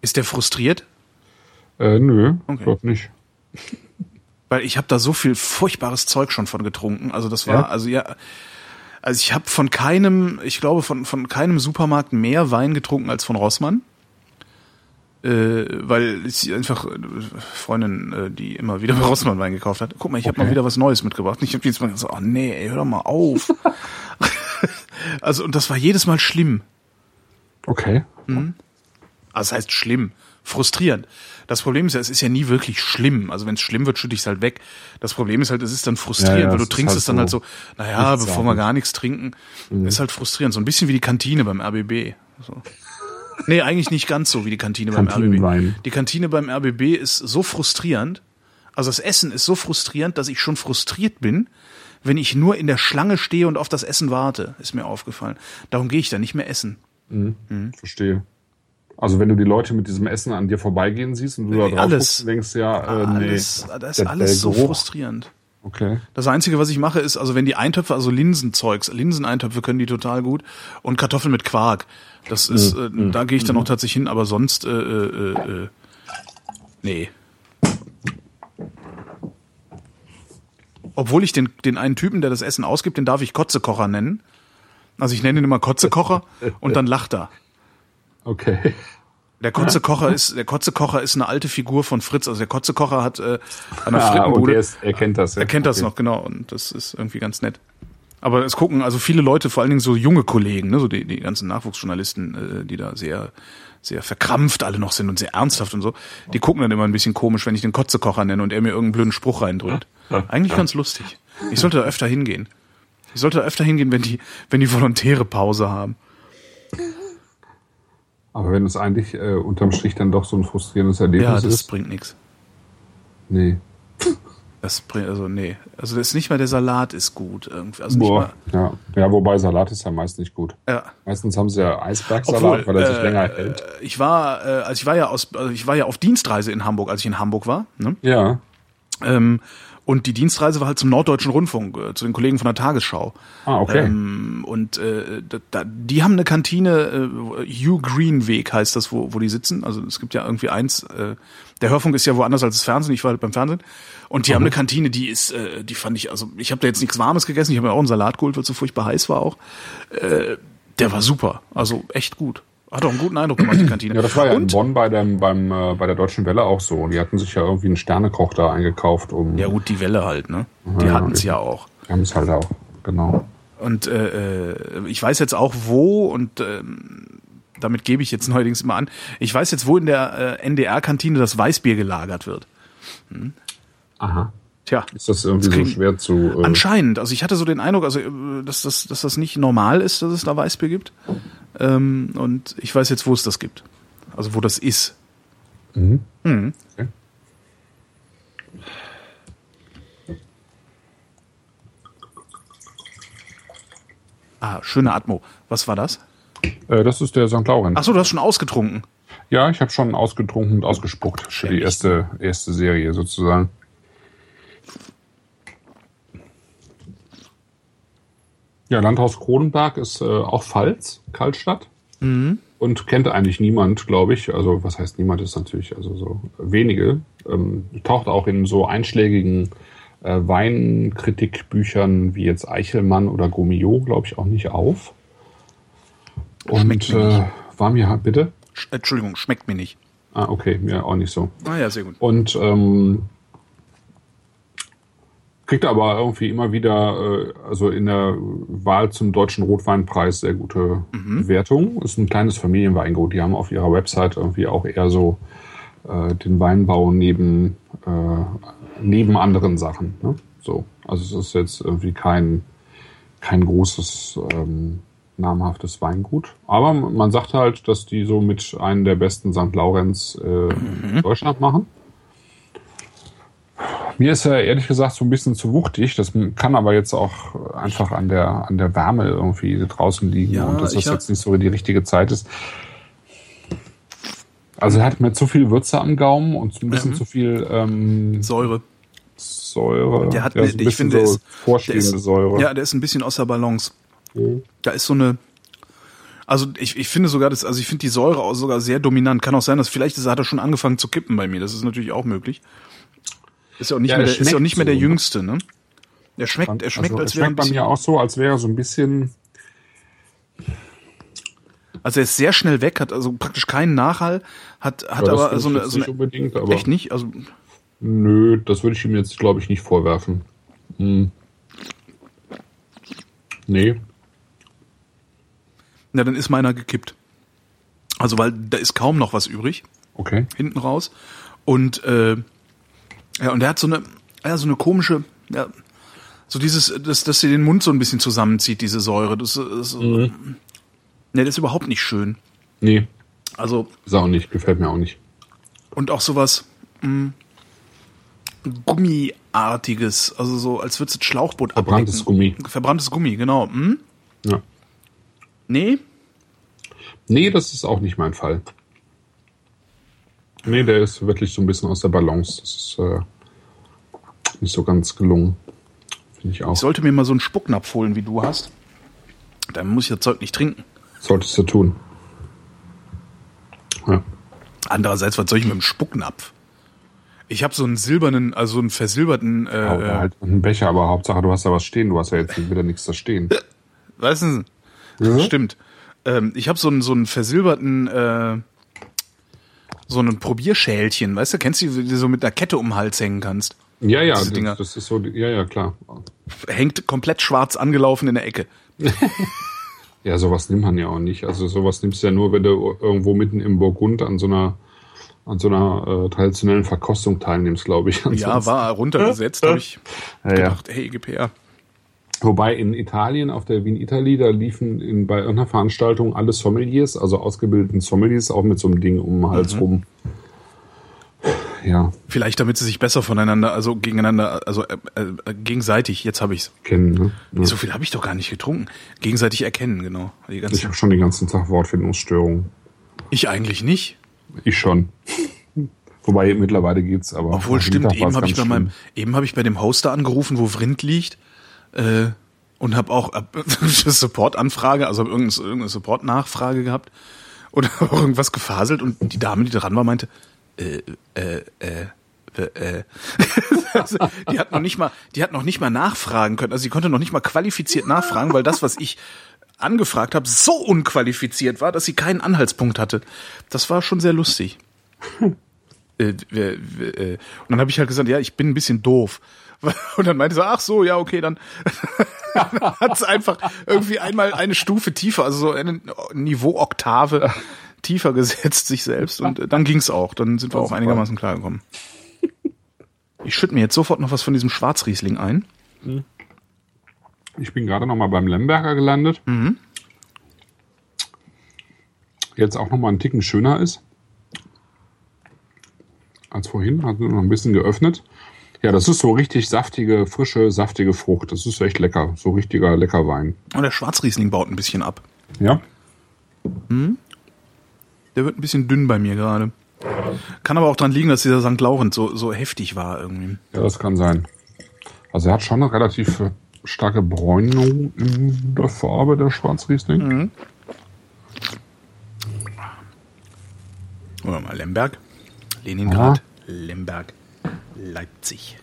Ist der frustriert? Äh, nö, Okay. ich glaube nicht. Weil ich habe da so viel furchtbares Zeug schon von getrunken. Also das war, Ja? also ja, also ich habe von keinem, ich glaube von von keinem Supermarkt mehr Wein getrunken als von Rossmann. Äh, weil ich einfach äh, Freundin, äh, die immer wieder bei Rossmann Wein gekauft hat. Guck mal, ich habe Okay. mal wieder was Neues mitgebracht. Und ich habe jetzt mal gesagt, oh nee, ey, hör doch mal auf. also und das war jedes Mal schlimm. Okay. Also das heißt schlimm, frustrierend. Das Problem ist ja, es ist ja nie wirklich schlimm. Also wenn es schlimm wird, schütte ich es halt weg. Das Problem ist halt, es ist dann frustrierend, Ja, ja, weil du trinkst halt es dann halt so so, naja, bevor wir nichtssagend. gar nichts trinken, ist halt frustrierend. So ein bisschen wie die Kantine beim RBB. So. Nee, eigentlich nicht ganz so wie die Kantine beim RBB. Die Kantine beim RBB ist so frustrierend, also das Essen ist so frustrierend, dass ich schon frustriert bin, wenn ich nur in der Schlange stehe und auf das Essen warte, ist mir aufgefallen. Darum gehe ich da nicht mehr essen. Verstehe. Also wenn du die Leute mit diesem Essen an dir vorbeigehen siehst und du da drauf Alles. guckst, denkst ja, äh, nee. alles, das ist alles so Geruch. frustrierend. Okay. Das Einzige, was ich mache, ist, also wenn die Eintöpfe, also Linsenzeugs, Linseneintöpfe können die total gut und Kartoffeln mit Quark. Das ist, äh, da gehe ich dann auch tatsächlich hin, aber sonst, äh, äh, äh, nee. Obwohl ich den, den einen Typen, der das Essen ausgibt, den darf ich Kotzekocher nennen. Also ich nenne ihn immer Kotzekocher und dann lacht er. Okay. Der Kotzekocher ist, der Kotzekocher ist eine alte Figur von Fritz. Also der Kotzekocher hat äh, der Ah, Frittenbude. er, ist, er kennt das. Ja. Er kennt das okay. noch, genau. Und das ist irgendwie ganz nett. Aber es gucken also viele Leute, vor allen Dingen so junge Kollegen, ne, so die, die ganzen Nachwuchsjournalisten, äh, die da sehr, sehr verkrampft alle noch sind und sehr ernsthaft und so, die gucken dann immer ein bisschen komisch, wenn ich den Kotzekocher nenne und er mir irgendeinen blöden Spruch reindrückt. Eigentlich ganz lustig. Ich sollte da öfter hingehen. Ich sollte da öfter hingehen, wenn die, wenn die Volontäre Pause haben. Aber wenn es eigentlich äh, unterm Strich dann doch so ein frustrierendes Erlebnis Ja, das ist. bringt nichts. Nee. Das bringt, also nee. Also das ist nicht mal der Salat ist gut irgendwie. Also nicht Boah, mal, ja. ja, wobei Salat ist ja meist nicht gut. ja. Meistens haben sie ja Eisbergsalat, Obwohl, weil er sich äh, länger hält. äh, Ich war, äh, also ich war ja aus, also ich war ja auf Dienstreise in Hamburg, als ich in Hamburg war. Ne? Ja. Ähm, und die Dienstreise war halt zum Norddeutschen Rundfunk, äh, zu den Kollegen von der Tagesschau. Ah, okay. Ähm, und äh, da, da, die haben eine Kantine, äh, Hugh Green Weg heißt das, wo, wo die sitzen. Also es gibt ja irgendwie eins, äh, der Hörfunk ist ja woanders als das Fernsehen, ich war halt beim Fernsehen. Und die haben eine Kantine, die ist, äh, die fand ich, also ich habe da jetzt nichts Warmes gegessen, ich habe mir auch einen Salat geholt, weil es so furchtbar heiß war auch. Äh, der war super, also echt gut. Hat auch einen guten Eindruck gemacht, die Kantine. Ja, das war ja in und, Bonn bei, dem, beim, äh, bei der Deutschen Welle auch so. Die hatten sich ja irgendwie einen Sternekoch da eingekauft, um. Ja gut, die Welle halt, ne? Die Ja, hatten's eben. ja auch. Die haben es halt auch, genau. Und äh, äh, ich weiß jetzt auch wo und ähm, damit gebe ich jetzt neuerdings immer an. Ich weiß jetzt, wo in der äh, NDR-Kantine das Weißbier gelagert wird. Aha. Tja, Ist das irgendwie Das so schwer zu. Äh, anscheinend. Also ich hatte so den Eindruck, also äh, dass das, dass das nicht normal ist, dass es da Weißbier gibt. Ähm, und ich weiß jetzt, wo es das gibt. Also wo das ist. Mhm. Mhm. Okay. Ah, schöne Atmo. Was war das? äh, das ist der St. Laurent. Ach so, du hast schon ausgetrunken. Ja, ich habe schon ausgetrunken und ausgespuckt für die Schäbig. erste, erste Serie sozusagen. Ja, Landhaus Kronenberg ist äh, auch Pfalz, Kaltstadt. Und kennt eigentlich niemand, glaube ich. Also, was heißt niemand ist natürlich, also so wenige. Ähm, taucht auch in so einschlägigen äh, Weinkritikbüchern wie jetzt Eichelmann oder Gomio, glaube ich, auch nicht auf. Und äh, war mir halt, bitte? Sch Entschuldigung, schmeckt mir nicht. Ah, okay, mir auch nicht so. Ah ja, sehr gut. Und ähm, kriegt aber irgendwie immer wieder, äh, also in der Wahl zum Deutschen Rotweinpreis sehr gute Bewertung. Ist ein kleines Familienweingut. Die haben auf ihrer Website irgendwie auch eher so äh, den Weinbau neben, äh, neben anderen Sachen. Ne? So. Also es ist jetzt irgendwie kein, kein großes ähm, namhaftes Weingut. Aber man sagt halt, dass die so mit einem der besten St. Laurenz äh, in Deutschland machen. Mir ist er ehrlich gesagt so ein bisschen zu wuchtig. Das kann aber jetzt auch einfach an der, an der Wärme irgendwie draußen liegen Ja, und dass das jetzt nicht so die richtige Zeit ist. Also er hat mir zu viel Würze am Gaumen und ein bisschen Mhm. zu viel ähm, Säure. Säure. Der hat ja, mir- so ich finde, so der ist, Säure. Ja, der ist ein bisschen aus der Balance. Mhm. Da ist so eine. Also ich, ich finde sogar, das, also ich finde die Säure auch sogar sehr dominant. Kann auch sein, dass vielleicht ist, hat er schon angefangen zu kippen bei mir. Das ist natürlich auch möglich. Ist ja auch nicht Ja, mehr, der ist ja auch nicht mehr der so. Jüngste, ne? Er schmeckt, er schmeckt, also, als wäre schmeckt bei mir auch so, als wäre er so ein bisschen. also er ist sehr schnell weg, hat also praktisch keinen Nachhall, hat, hat Ja, aber so eine, so nicht eine unbedingt, aber echt nicht, also nö, das würde ich ihm jetzt, glaube ich, nicht vorwerfen. Hm. Nee. na dann ist meiner gekippt. Also weil da ist kaum noch was übrig. Okay. hinten raus. Und äh, ja, und der hat so eine, ja, so eine komische, ja, so dieses, dass, dass sie den Mund so ein bisschen zusammenzieht, diese Säure. Das, das, Ne, das ist überhaupt nicht schön. Nee, Also, ist auch nicht, gefällt mir auch nicht. und auch sowas mh, Gummiartiges, also so, als würdest du das Schlauchboot Verbranntes ablecken. Gummi. Verbranntes Gummi, genau. Hm? Ja. Nee? Nee, das ist auch nicht mein Fall. Nee, der ist wirklich so ein bisschen aus der Balance. Das ist äh, nicht so ganz gelungen. Finde ich auch. Ich sollte mir mal so einen Spucknapf holen, wie du hast. Dann muss ich das Zeug nicht trinken. Solltest du tun. Ja. Andererseits, was soll ich mit dem Spucknapf? Ich habe so einen silbernen, also einen versilberten, äh, Oder halt einen Becher, aber Hauptsache du hast da was stehen. Du hast ja jetzt wieder nichts da stehen. weißt du, Ja. stimmt. Ähm, ich habe so einen, so einen versilberten, äh, so einen Probierschälchen, weißt du, kennst du, die du so mit einer Kette um den Hals hängen kannst? Ja, ja, das, das ist so, ja, ja, klar. Hängt komplett schwarz angelaufen in der Ecke. Ja, sowas nimmt man ja auch nicht. Also sowas nimmst du ja nur, wenn du irgendwo mitten im Burgund an so einer an so einer äh, traditionellen Verkostung teilnimmst, glaube ich. Ja, Ansonsten- war runtergesetzt, habe ich Ja, ja. gedacht, hey, GPR. Wobei in Italien, auf der Wien Italy, da liefen in, bei irgendeiner Veranstaltung alle Sommeliers, also ausgebildeten Sommeliers, auch mit so einem Ding um den Hals rum. ja, Vielleicht damit sie sich besser voneinander, also gegeneinander, also äh, äh, gegenseitig, jetzt habe ich's. kennen. Ne? Ja. So viel habe ich doch gar nicht getrunken. Gegenseitig erkennen, genau. Ich habe schon den ganzen Tag Wortfindungsstörungen. ich eigentlich nicht. Ich schon. Wobei mittlerweile geht's, aber Obwohl stimmt, eben habe ich bei meinem, eben habe ich bei dem Hoster angerufen, wo Vrind liegt, äh, und habe auch äh, Support-Anfrage, also hab irgendeine, irgendeine Support-Nachfrage gehabt habe auch irgendwas gefaselt und die Dame, die dran war, meinte, äh, äh, äh, äh, äh. Also, die hat noch nicht mal, die hat noch nicht mal nachfragen können. Also sie konnte noch nicht mal qualifiziert nachfragen, weil das, was ich angefragt habe, so unqualifiziert war, dass sie keinen Anhaltspunkt hatte. Das war schon sehr lustig. äh, und dann habe ich halt gesagt, ja, ich bin ein bisschen doof. Und dann meinte sie, ach so, ja, okay, dann hat sie einfach irgendwie einmal eine Stufe tiefer, also so eine Niveau-Oktave tiefer gesetzt sich selbst und äh, dann ging's auch. Dann sind wir auch super. einigermaßen klargekommen. Ich schütte mir jetzt sofort noch was von diesem Schwarzriesling ein. Ich bin gerade noch mal beim Lemberger gelandet. Mhm. Jetzt auch noch mal einen Ticken schöner ist als vorhin. Hat nur noch ein bisschen geöffnet. Ja, das ist so richtig saftige, frische, saftige Frucht. Das ist echt lecker. So richtiger lecker Wein. Und der Schwarzriesling baut ein bisschen ab. Ja, Der wird ein bisschen dünn bei mir gerade. Kann aber auch dran liegen, dass dieser St. Laurent so, so heftig war irgendwie. ja, das kann sein. Also er hat schon eine relativ starke Bräunung in der Farbe, der Schwarzriesling. Mhm. Oder mal Lemberg. Leningrad. Lemberg. Leipzig.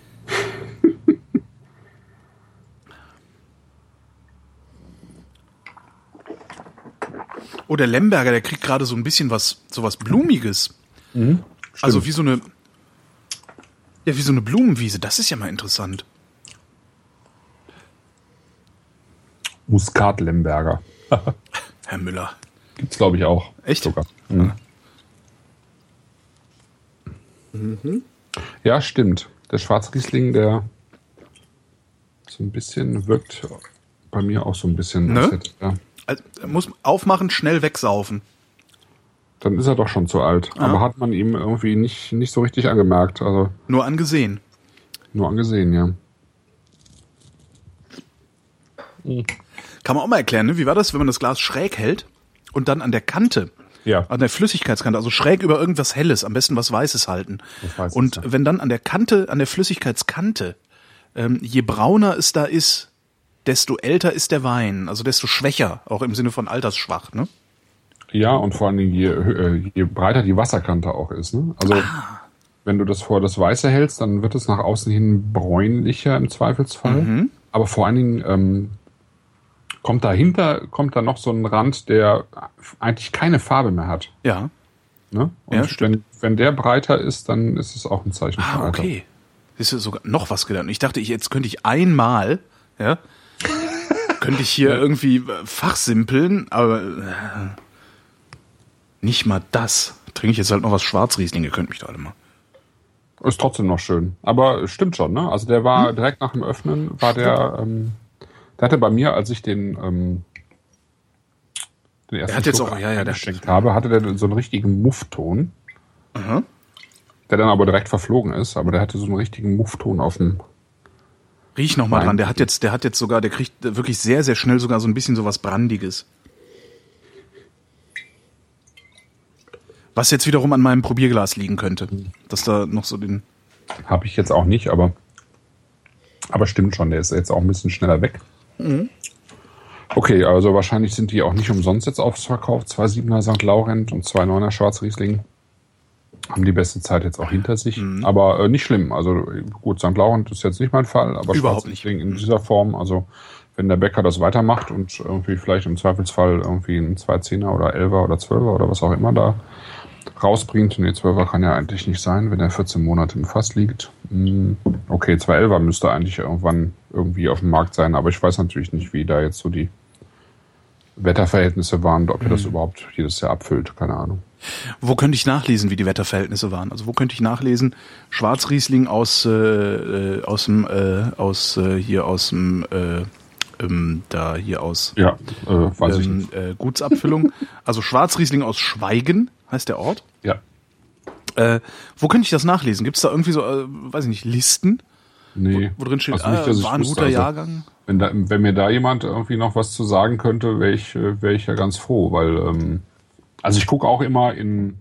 Oh, der Lemberger, der kriegt gerade so ein bisschen was, so was Blumiges. Also wie so eine, ja, wie so eine Blumenwiese. Das ist ja mal interessant. Muskat Lemberger. Herr Müller. Gibt's glaube ich auch. Echt? Sogar. Mhm. Ja, stimmt. Der Schwarzriesling, der so ein bisschen wirkt bei mir auch so ein bisschen. Ne? hätte- Ja. Also, muss aufmachen, schnell wegsaufen. Dann ist er doch schon zu alt. Aber hat man ihm irgendwie nicht, nicht so richtig angemerkt. Also Nur angesehen. nur angesehen, ja. Kann man auch mal erklären, ne? Wie war das, wenn man das Glas schräg hält und dann an der Kante, Ja. an der Flüssigkeitskante, also schräg über irgendwas Helles, am besten was Weißes halten. Weißes, und ja. wenn dann an der Kante, an der Flüssigkeitskante, ähm, je brauner es da ist, desto älter ist der Wein, also desto schwächer, auch im Sinne von altersschwach, ne? Ja, und vor allen Dingen, je, äh, je breiter die Wasserkante auch ist. Ne? Also Ah. wenn du das vor das Weiße hältst, dann wird es nach außen hin bräunlicher im Zweifelsfall. Mhm. Aber vor allen Dingen ähm, kommt dahinter kommt da noch so ein Rand, der eigentlich keine Farbe mehr hat. Ja. Ne? Und Ja, wenn, wenn der breiter ist, dann ist es auch ein Zeichen Ah, okay. Siehst du, sogar noch was gelernt. Ich dachte, ich, jetzt könnte ich einmal, ja, könnte ich hier irgendwie äh, fachsimpeln, aber äh, nicht mal das. Trinke ich jetzt halt noch was Schwarzriesling, ihr könnt mich da alle mal. Ist trotzdem noch schön. Aber stimmt schon, ne? Also der Hm? war direkt nach dem Öffnen, war der, ähm, der hatte bei mir, als ich den, ähm, den ersten hat jetzt auch- ja, ja, der- eingeschenkt habe, hatte der so einen richtigen Muffton, der dann aber direkt verflogen ist, aber der hatte so einen richtigen Muffton auf dem, Riech noch mal Nein. dran. Der hat jetzt, der hat jetzt sogar, der kriegt wirklich sehr, sehr schnell sogar so ein bisschen sowas Brandiges. Was jetzt wiederum an meinem Probierglas liegen könnte. Dass da noch so den. habe ich jetzt auch nicht, aber, aber stimmt schon, der ist jetzt auch ein bisschen schneller weg. Mhm. Okay, also wahrscheinlich sind die auch nicht umsonst jetzt ausverkauft. Zwei Siebener St. Laurent und zwei Neuner Schwarzriesling haben die beste Zeit jetzt auch hinter sich. Mhm. Aber äh, nicht schlimm. Also gut, St. Laurent ist jetzt nicht mein Fall, aber Überhaupt Schwarzriesling in dieser Form, also wenn der Bäcker das weitermacht und irgendwie vielleicht im Zweifelsfall irgendwie ein 210er oder 11er oder 12er oder was auch immer da rausbringt. Nee, 12er kann ja eigentlich nicht sein, wenn er 14 Monate im Fass liegt. Hm, Okay, 211er müsste eigentlich irgendwann irgendwie auf dem Markt sein, aber ich weiß natürlich nicht, wie da jetzt so die Wetterverhältnisse waren und ob er das überhaupt jedes Jahr abfüllt. Keine Ahnung. Wo könnte ich nachlesen, wie die Wetterverhältnisse waren? Also wo könnte ich nachlesen? Schwarzriesling aus äh, äh, aus dem äh, aus äh, hier aus dem äh, ähm, da hier aus Ja, äh, weiß ich ähm, nicht. äh, Gutsabfüllung. also Schwarzriesling aus Schweigen heißt der Ort. Ja. Äh, wo könnte ich das nachlesen? Gibt es da irgendwie so, äh, weiß ich nicht, Listen? Nee. Wo, wo drin steht, Also nicht, ich war ein guter also- Jahrgang? Wenn, da, wenn mir da jemand irgendwie noch was zu sagen könnte, wäre ich, äh, wär ich ja ganz froh, weil, ähm, also ich gucke auch immer in,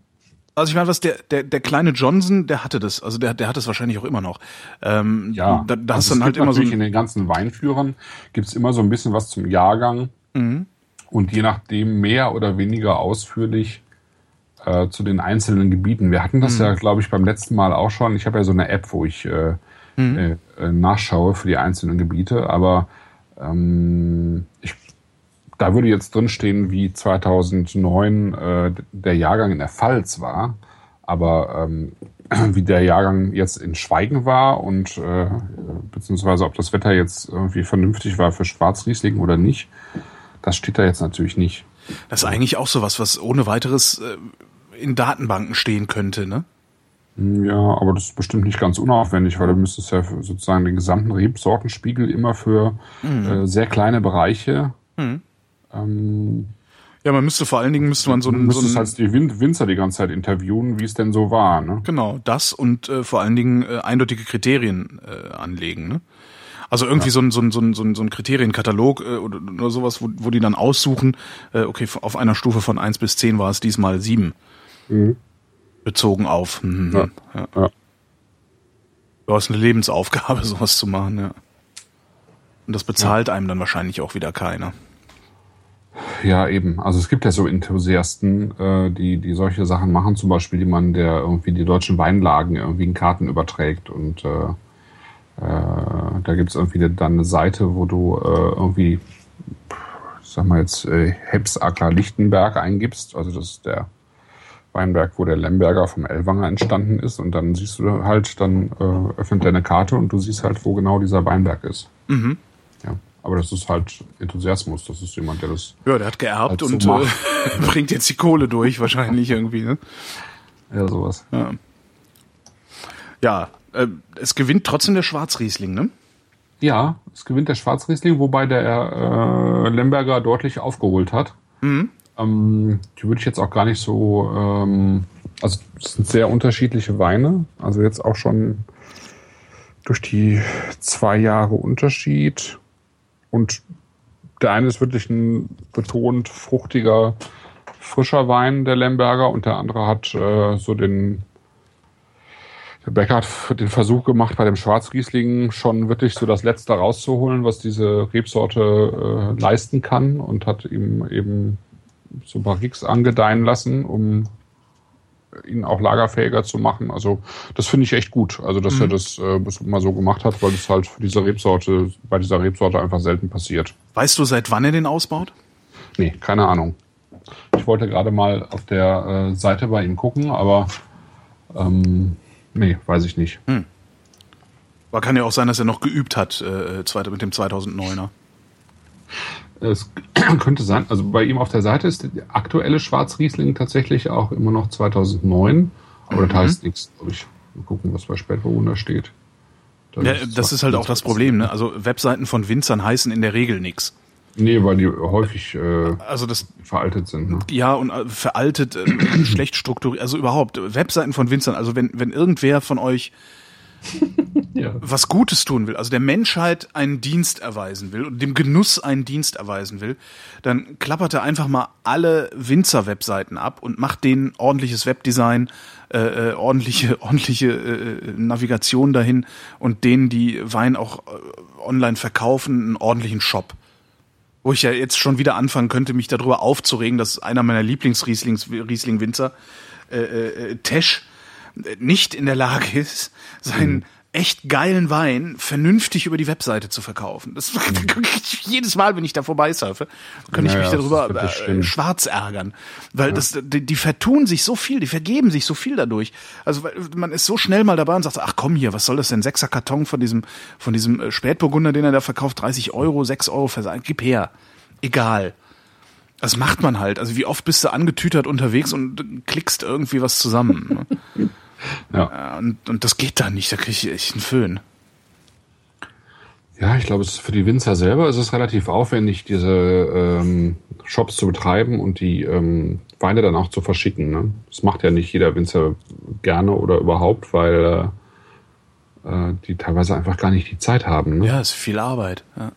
Also ich meine, was der, der, der kleine Johnson, der hatte das, also der, der hat das wahrscheinlich auch immer noch. Ähm, ja, da, da also hast es dann halt gibt immer so in den ganzen Weinführern gibt's immer so ein bisschen was zum Jahrgang Mhm. und je nachdem mehr oder weniger ausführlich äh, zu den einzelnen Gebieten. Wir hatten das Mhm. ja, glaube ich, beim letzten Mal auch schon. Ich habe ja so eine App, wo ich äh, Mhm. äh, äh, nachschaue für die einzelnen Gebiete, aber ähm, ich, da würde jetzt drin stehen, wie 2009 äh, der Jahrgang in der Pfalz war, aber ähm, wie der Jahrgang jetzt in Schweigen war und äh, beziehungsweise ob das Wetter jetzt irgendwie vernünftig war für Schwarzriesling oder nicht, das steht da jetzt natürlich nicht. das ist eigentlich auch sowas, was ohne weiteres äh, in Datenbanken stehen könnte, ne? Ja, aber das ist bestimmt nicht ganz unaufwendig, weil du müsstest ja sozusagen den gesamten Rebsortenspiegel immer für äh, sehr kleine Bereiche. Ähm, Ja, man müsste vor allen Dingen müsste man so du ein, so müsstest ein halt die Win Winzer die ganze Zeit interviewen, wie es denn so war. Ne? genau das und äh, vor allen Dingen äh, eindeutige Kriterien äh, anlegen, ne? Also irgendwie so ein so ein so ein so ein, so ein Kriterienkatalog äh, oder, oder sowas, wo, wo die dann aussuchen, äh, okay, auf einer Stufe von eins bis zehn war es diesmal sieben. Bezogen auf. Mhm. Ja. Ja. Ja. Du hast eine Lebensaufgabe, sowas zu machen, ja. Und das bezahlt einem dann wahrscheinlich auch wieder keiner. Ja, eben. Also es gibt ja so Enthusiasten, äh, die, die solche Sachen machen, zum Beispiel jemand, der irgendwie die deutschen Weinlagen irgendwie in Karten überträgt und äh, äh, da gibt's irgendwie dann eine Seite, wo du äh, irgendwie, ich sag mal jetzt, äh, Hebsacker Lichtenberg eingibst, also das ist der Weinberg, wo der Lemberger vom Ellwanger entstanden ist und dann siehst du halt, dann äh, öffnet er eine Karte und du siehst halt, wo genau dieser Weinberg ist. Mhm. Ja. Aber das ist halt Enthusiasmus, das ist jemand, der das Ja, der hat geerbt Halt so und äh, bringt jetzt die Kohle durch, wahrscheinlich irgendwie, ne? Ja, sowas. Ja. Ja, äh, es gewinnt trotzdem der Schwarzriesling, ne? Ja, es gewinnt der Schwarzriesling, wobei der äh, Lemberger deutlich aufgeholt hat. Ähm, die würde ich jetzt auch gar nicht so. Ähm, also es sind sehr unterschiedliche Weine. Also jetzt auch schon durch die zwei Jahre Unterschied. Und der eine ist wirklich ein betont fruchtiger, frischer Wein, der Lemberger, und der andere hat äh, so den der Becker hat den Versuch gemacht, bei dem Schwarzriesling schon wirklich so das Letzte rauszuholen, was diese Rebsorte äh, leisten kann und hat ihm eben so Barriques angedeihen lassen, um ihn auch lagerfähiger zu machen. Also das finde ich echt gut. Also dass er das, äh, mal so gemacht hat, weil das halt für diese Rebsorte, bei dieser Rebsorte einfach selten passiert. Weißt du, seit wann er den ausbaut? Nee, keine Ahnung. Ich wollte gerade mal auf der äh, Seite bei ihm gucken, aber ähm, nee, weiß ich nicht. Aber kann ja auch sein, dass er noch geübt hat äh, zweite- mit dem 2009er. Es könnte sein, also bei ihm auf der Seite ist der aktuelle Schwarzriesling tatsächlich auch immer noch 2009, aber das heißt nichts, glaube ich. Mal gucken, was bei Spätburgunder steht. Da Ja, das ist halt auch das Problem, ne? Also Webseiten von Winzern heißen in der Regel nix. Nee, weil die häufig äh, Also das veraltet sind. Ne? ja und äh, veraltet, äh, schlecht strukturiert, also überhaupt Webseiten von Winzern. Also wenn wenn irgendwer von euch Ja. was Gutes tun will, also der Menschheit einen Dienst erweisen will und dem Genuss einen Dienst erweisen will, dann klappert er einfach mal alle Winzer-Webseiten ab und macht denen ordentliches Webdesign, äh, äh, ordentliche, ordentliche äh, Navigation dahin und denen, die Wein auch äh, online verkaufen, einen ordentlichen Shop. Wo ich ja jetzt schon wieder anfangen könnte, mich darüber aufzuregen, dass einer meiner Lieblings-Riesling-Winzer, äh, äh, Tesch, äh, nicht in der Lage ist, seinen echt geilen Wein vernünftig über die Webseite zu verkaufen. Das jedes Mal, wenn ich da vorbeisurfe, kann ich Ja, mich ja, darüber äh, schwarz ärgern, weil das die, die vertun sich so viel, die vergeben sich so viel dadurch. Also man ist so schnell mal dabei und sagt, ach komm hier, was soll das denn? Sechser Karton von diesem von diesem äh, Spätburgunder, den er da verkauft, 30 Euro, 6 Euro versand, gib her, egal. Das macht man halt. Also wie oft bist du angetütert unterwegs und klickst irgendwie was zusammen. Ne? Ja. Ja, und, und das geht da nicht, da krieg ich echt einen Föhn. ja, ich glaube, es ist für die Winzer selber ist es relativ aufwendig, diese ähm, Shops zu betreiben und die ähm, Weine dann auch zu verschicken. Ne? Das macht ja nicht jeder Winzer, gerne oder überhaupt, weil äh, die teilweise einfach gar nicht die Zeit haben. Ne? Ja, es ist viel Arbeit. Ja.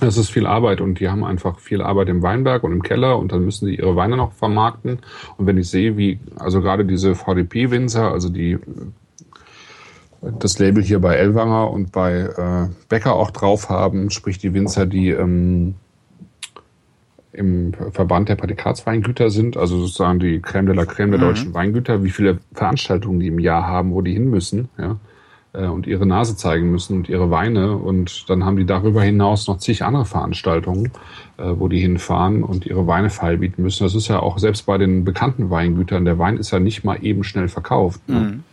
Es ist viel Arbeit und die haben einfach viel Arbeit im Weinberg und im Keller und dann müssen sie ihre Weine noch vermarkten. Und wenn ich sehe, wie, also gerade diese VDP-Winzer, also die das Label hier bei Elwanger und bei äh, Becker auch drauf haben, sprich die Winzer, die ähm, im Verband der Prädikatsweingüter sind, also sozusagen die Crème de la Crème der mhm. deutschen Weingüter, wie viele Veranstaltungen die im Jahr haben, wo die hin müssen, ja, äh, und ihre Nase zeigen müssen und ihre Weine. Und dann haben die darüber hinaus noch zig andere Veranstaltungen, äh, wo die hinfahren und ihre Weine feilbieten müssen. Das ist ja auch selbst bei den bekannten Weingütern, der Wein ist ja nicht mal eben schnell verkauft. Ne? Mhm.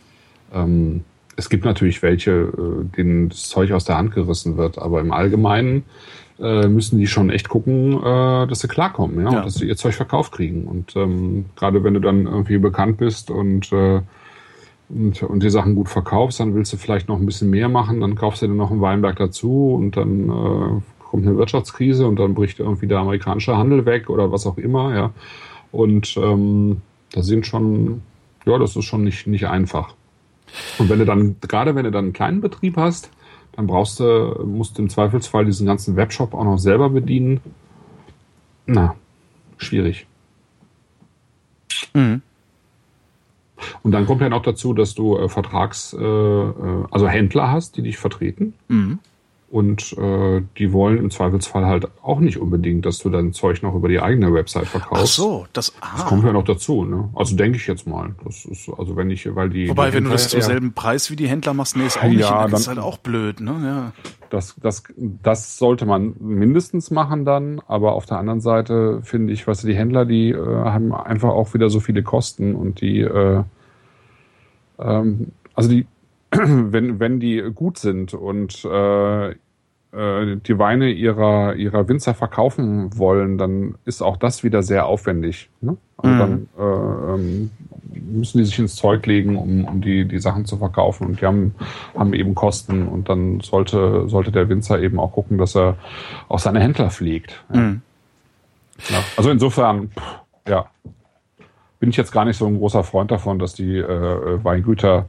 Ähm, es gibt natürlich welche, äh, denen das Zeug aus der Hand gerissen wird, aber im Allgemeinen äh, müssen die schon echt gucken, dass sie klarkommen, ja, ja. Dass sie ihr Zeug verkauft kriegen. Und ähm, gerade wenn du dann irgendwie bekannt bist und, äh, und, und die Sachen gut verkaufst, dann willst du vielleicht noch ein bisschen mehr machen, dann kaufst du dir noch einen Weinberg dazu und dann äh, kommt eine Wirtschaftskrise und dann bricht irgendwie der amerikanische Handel weg oder was auch immer, ja. Und ähm, da sind schon, ja, das ist schon nicht, nicht einfach. Und wenn du dann, gerade wenn du dann einen kleinen Betrieb hast, dann brauchst du, musst du im Zweifelsfall diesen ganzen Webshop auch noch selber bedienen. Na, schwierig. Mhm. Und dann kommt ja noch dazu, dass du äh, Vertrags, äh, äh also Händler hast, die dich vertreten. Mhm. Und äh, die wollen im Zweifelsfall halt auch nicht unbedingt, dass du dein Zeug noch über die eigene Website verkaufst. Ach so, das, ah. das kommt ja noch dazu. Ne? Also denke ich jetzt mal. Das ist also wenn ich, weil die. Wobei, die wenn du das zum selben Preis wie die Händler machst, nee, ist auch nicht. Ja, das ist halt auch blöd, ne? Ja. Das, das, das sollte man mindestens machen dann. Aber auf der anderen Seite finde ich, was die Händler, die äh, haben einfach auch wieder so viele Kosten und die, äh, ähm, also die wenn, wenn die gut sind und äh, äh, die Weine ihrer, ihrer Winzer verkaufen wollen, dann ist auch das wieder sehr aufwendig. Ne? Also mhm. dann äh, ähm, müssen die sich ins Zeug legen, um, um die, die Sachen zu verkaufen und die haben, haben eben Kosten und dann sollte, sollte der Winzer eben auch gucken, dass er auch seine Händler pflegt. Ja. Mhm. Ja, also insofern, pff, ja, bin ich jetzt gar nicht so ein großer Freund davon, dass die äh, Weingüter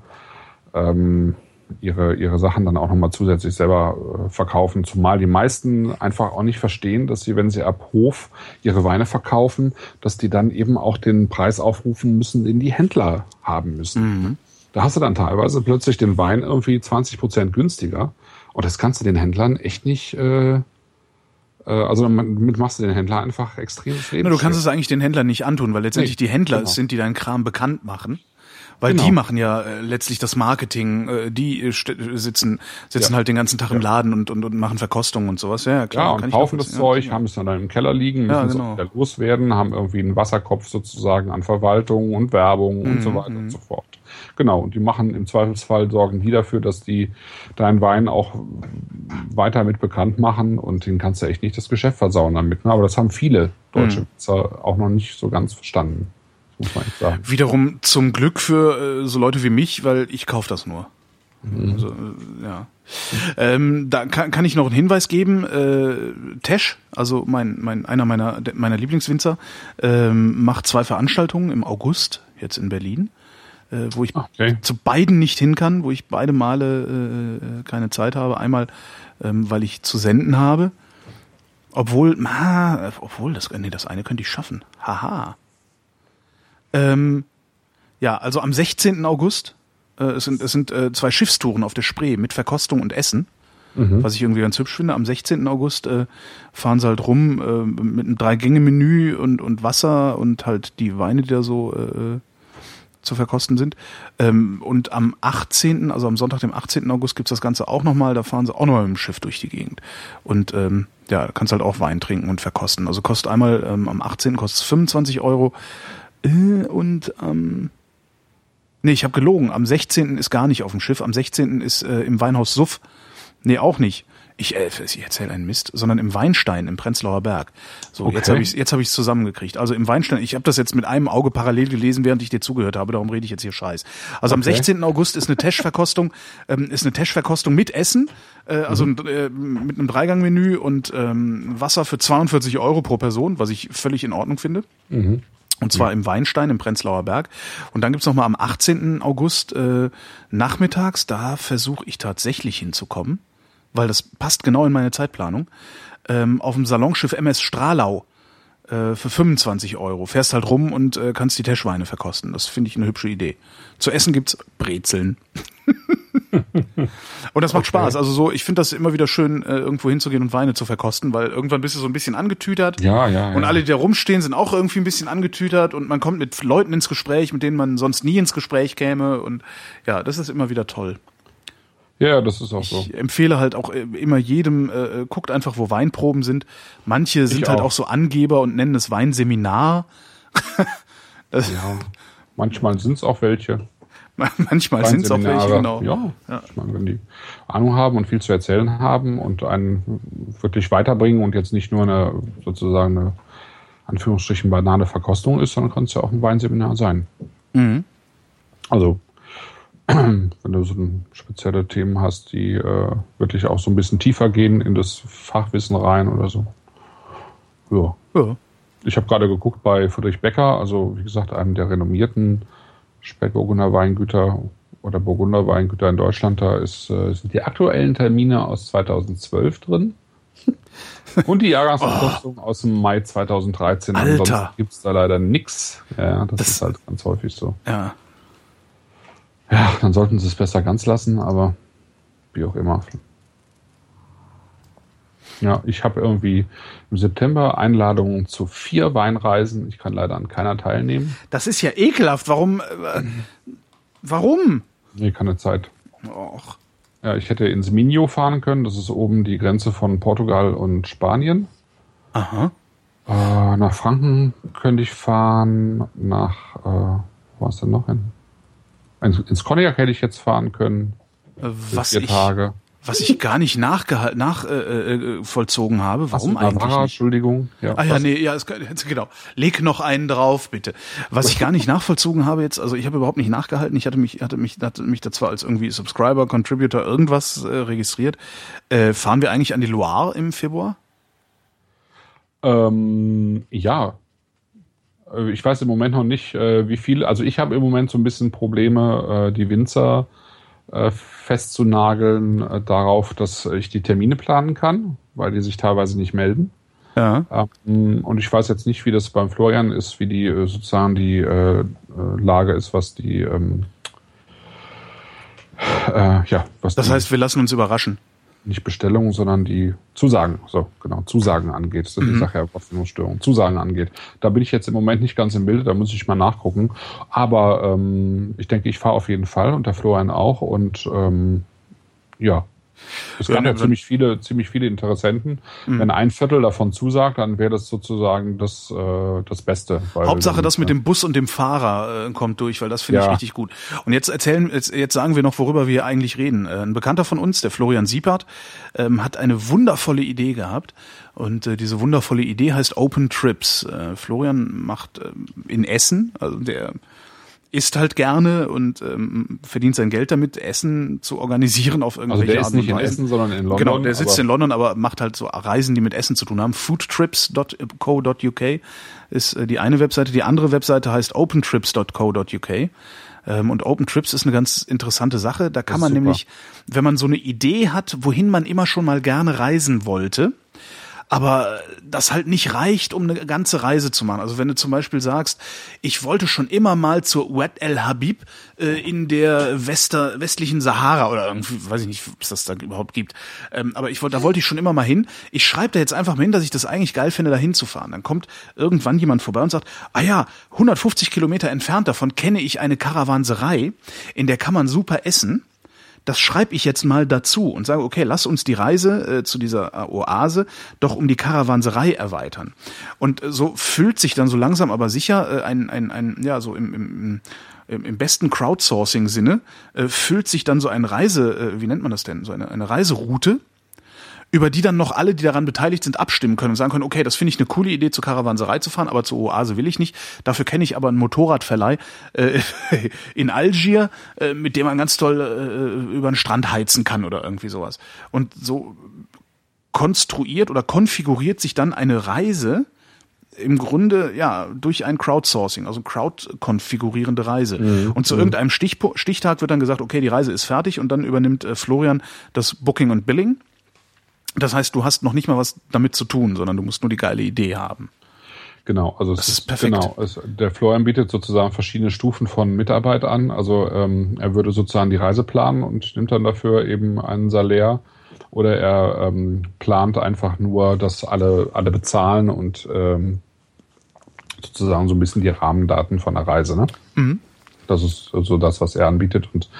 ähm, ihre, ihre Sachen dann auch nochmal zusätzlich selber äh, verkaufen. Zumal die meisten einfach auch nicht verstehen, dass sie, wenn sie ab Hof ihre Weine verkaufen, dass die dann eben auch den Preis aufrufen müssen, den die Händler haben müssen. Mhm. Da hast du dann teilweise plötzlich den Wein irgendwie 20 Prozent günstiger. Und das kannst du den Händlern echt nicht, äh, äh also damit machst du den Händler einfach extrem Leben. Du kannst es eigentlich den Händlern nicht antun, weil letztendlich nee, die Händler genau. sind, die deinen Kram bekannt machen. Weil genau. die machen ja äh, letztlich das Marketing, äh, die äh, sitzen, sitzen ja. halt den ganzen Tag im Laden und, und, und machen Verkostungen und sowas. Ja, klar. Ja, und kaufen das Zeug, haben es dann im Keller liegen, müssen ja, genau. es wieder loswerden, haben irgendwie einen Wasserkopf sozusagen an Verwaltung und Werbung mhm. und so mhm, weiter und mhm. so fort. Genau, und die machen im Zweifelsfall, sorgen die dafür, dass die deinen Wein auch weiter mit bekannt machen und den kannst du echt nicht das Geschäft versauen damit. Ne? Aber das haben viele deutsche mhm. auch noch nicht so ganz verstanden muss man sagen. Wiederum zum Glück für äh, so Leute wie mich, weil ich kaufe das nur. Mhm. Also, äh, ja. Ähm, da kann, kann ich noch einen Hinweis geben. Äh, Tesch, also mein, mein, einer meiner, meiner Lieblingswinzer, ähm, macht zwei Veranstaltungen im August, jetzt in Berlin, äh, wo ich okay. zu beiden nicht hin kann, wo ich beide Male äh, keine Zeit habe. Einmal, ähm, weil ich zu senden habe. Obwohl, ma, obwohl, das, nee, das eine könnte ich schaffen. Haha. Ähm, ja, also am 16. August, äh, es sind, es sind äh, zwei Schiffstouren auf der Spree mit Verkostung und Essen. Mhm. Was ich irgendwie ganz hübsch finde. Am 16. August äh, fahren sie halt rum äh, mit einem Drei-Gänge-Menü und, und Wasser und halt die Weine, die da so äh, zu verkosten sind. Ähm, und am 18., also am Sonntag, dem 18. August gibt's das Ganze auch nochmal. Da fahren sie auch nochmal mit dem Schiff durch die Gegend. Und ähm, ja, kannst halt auch Wein trinken und verkosten. Also kostet einmal ähm, am 18. kostet es 25 Euro äh, und ähm, nee, ich habe gelogen. Am 16. ist gar nicht auf dem Schiff. Am 16. ist äh, im Weinhaus Suff. Nee, auch nicht. Ich, äh, ich erzähle einen Mist, sondern im Weinstein im Prenzlauer Berg. So, okay. jetzt habe ich jetzt habe ich zusammengekriegt. Also im Weinstein, ich habe das jetzt mit einem Auge parallel gelesen, während ich dir zugehört habe, darum rede ich jetzt hier Scheiß. Also okay. am 16. August ist eine Tesch-Verkostung, ähm, ist eine Tesch-Verkostung mit Essen, äh, also mhm. äh, mit einem Dreigangmenü und ähm, Wasser für 42 Euro pro Person, was ich völlig in Ordnung finde. Mhm. Und zwar im Weinstein im Prenzlauer Berg. Und dann gibt's noch mal am 18. August äh, nachmittags, da versuche ich tatsächlich hinzukommen, weil das passt genau in meine Zeitplanung, ähm, auf dem Salonschiff MS Stralau äh, für 25 Euro. Fährst halt rum und äh, kannst die Teschweine verkosten. Das finde ich eine hübsche Idee. Zu essen gibt's Brezeln. und das macht Okay. Spaß. Also so, ich finde das immer wieder schön, äh, irgendwo hinzugehen und Weine zu verkosten, weil irgendwann bist du so ein bisschen angetütert. Ja, ja, Und ja. alle, die da rumstehen, sind auch irgendwie ein bisschen angetütert und man kommt mit Leuten ins Gespräch, mit denen man sonst nie ins Gespräch käme. Und ja, das ist immer wieder toll. Ja, das ist auch so. Ich empfehle halt auch äh, immer jedem, äh, äh, guckt einfach, wo Weinproben sind. Manche sind halt auch. auch so Angeber und nennen es Weinseminar. Ja. Manchmal sind es auch welche. Manchmal sind es auch welche, genau. Ja, ich meine, wenn die Ahnung haben und viel zu erzählen haben und einen wirklich weiterbringen und jetzt nicht nur eine sozusagen eine Anführungsstrichen banale Verkostung ist, dann kann es ja auch ein Weinseminar sein. Mhm. Also wenn du so spezielle Themen hast, die äh, wirklich auch so ein bisschen tiefer gehen in das Fachwissen rein oder so. Ja. Ja. Ich habe gerade geguckt bei Friedrich Becker, also wie gesagt, einem der renommierten Spätburgunder Weingüter oder Burgunder Weingüter in Deutschland. Da ist, äh, sind die aktuellen Termine aus 2012 drin. Und die Jahrgangsverkostung aus dem Mai 2013. Alter. Ansonsten gibt's da leider nix. Ja, das, Das- ist halt ganz häufig so. ja. Ja, dann sollten sie es besser ganz lassen, aber wie auch immer. Ja, ich habe irgendwie im September Einladungen zu vier Weinreisen. Ich kann leider an keiner teilnehmen. Das ist ja ekelhaft. Warum? Äh, warum? Nee, keine Zeit. Och. Ja, ich hätte ins Minho fahren können. Das ist oben die Grenze von Portugal und Spanien. Aha. Äh, nach Franken könnte ich fahren. Nach, äh, wo war es denn noch hin? Ins, ins Cognac hätte ich jetzt fahren können. Äh, Was vier ich, Tage. Was ich gar nicht nachgehalten, nach, äh, äh, vollzogen habe. Warum eigentlich Navarra, nicht? Entschuldigung. Ah ja, was- nee, ja, es, genau. Leg noch einen drauf, bitte. Was ich gar nicht nachvollzogen habe jetzt, also ich habe überhaupt nicht nachgehalten. Ich hatte mich, hatte mich, hatte mich da zwar als irgendwie Subscriber, Contributor irgendwas äh, registriert. Äh, fahren wir eigentlich an die Loire im Februar? Ähm, ja. Äh, Ich weiß im Moment noch nicht, äh, wie viel. Also ich habe im Moment so ein bisschen Probleme, äh, die Winzer äh, festzunageln äh, darauf, dass ich die Termine planen kann, weil die sich teilweise nicht melden. Ja. Ähm, Und ich weiß jetzt nicht, wie das beim Florian ist, wie die äh, sozusagen die äh, äh, Lage ist, was die ähm, äh, ja, was Das heißt, wir lassen uns überraschen. Nicht Bestellungen, sondern die Zusagen, so genau, Zusagen angeht. Das ist die Sache ja Verfügungsstörung. Zusagen angeht. Da bin ich jetzt im Moment nicht ganz im Bilde, da muss ich mal nachgucken. Aber ähm, ich denke, ich fahre auf jeden Fall und der Florian auch. Und ähm, ja. Es Ja, gab ne, ja ziemlich viele, ziemlich viele Interessenten. Wenn ein Viertel davon zusagt, dann wäre das sozusagen das, äh, das Beste. Hauptsache, das mit dem Bus und dem Fahrer äh, kommt durch, weil das finde ich Ja. richtig gut. Und jetzt erzählen, jetzt, jetzt sagen wir noch, worüber wir eigentlich reden. Äh, ein Bekannter von uns, der Florian Siepert, ähm, hat eine wundervolle Idee gehabt. Und äh, diese wundervolle Idee heißt Open Trips. Äh, Florian macht äh, in Essen, also der isst halt gerne und ähm, verdient sein Geld damit, Essen zu organisieren auf Also irgendwelche der ist nicht in. Essen, sondern in London. Genau, der sitzt in London, aber macht halt so Reisen, die mit Essen zu tun haben. Foodtrips.co.uk ist äh, die eine Webseite. Die andere Webseite heißt opentrips.co.uk. Ähm, Und Open Trips ist eine ganz interessante Sache. Da kann man super. nämlich, wenn man so eine Idee hat, wohin man immer schon mal gerne reisen wollte, aber das halt nicht reicht, um eine ganze Reise zu machen. Also wenn du zum Beispiel sagst, ich wollte schon immer mal zur Wet El Habib äh, in der Wester, westlichen Sahara oder irgendwie, weiß ich nicht, ob es das da überhaupt gibt. Ähm, aber ich wollte, da wollte ich schon immer mal hin. Ich schreibe da jetzt einfach mal hin, dass ich das eigentlich geil finde, da hinzufahren. Dann kommt irgendwann jemand vorbei und sagt, ah ja, 150 Kilometer entfernt davon kenne ich eine Karawanserei, in der kann man super essen das schreibe ich jetzt mal dazu und sage, okay, lass uns die Reise äh, zu dieser äh, Oase doch um die Karawanserei erweitern. Und äh, so füllt sich dann so langsam aber sicher äh, ein, ein, ein, ja, so im, im, im, im besten Crowdsourcing-Sinne, äh, füllt sich dann so ein Reise, äh, wie nennt man das denn, so eine, eine Reiseroute, über die dann noch alle, die daran beteiligt sind, abstimmen können und sagen können, okay, das finde ich eine coole Idee, zur Karawanserei zu fahren, aber zur Oase will ich nicht. Dafür kenne ich aber einen Motorradverleih äh, in Algier, äh, mit dem man ganz toll äh, über den Strand heizen kann oder irgendwie sowas. Und so konstruiert oder konfiguriert sich dann eine Reise im Grunde ja durch ein Crowdsourcing, also Crowd-konfigurierende Reise. Mhm. Und zu mhm. irgendeinem Stichpo Stichtag wird dann gesagt, okay, die Reise ist fertig und dann übernimmt äh, Florian das Booking und Billing. Das heißt, du hast noch nicht mal was damit zu tun, sondern du musst nur die geile Idee haben. Genau, also das es, ist perfekt. Genau, es, der Florian bietet sozusagen verschiedene Stufen von Mitarbeit an. Also ähm, er würde sozusagen die Reise planen und nimmt dann dafür eben einen Salär oder er ähm, plant einfach nur, dass alle alle bezahlen und ähm, sozusagen so ein bisschen die Rahmendaten von der Reise. Ne? Mhm. Das ist so das, was er anbietet und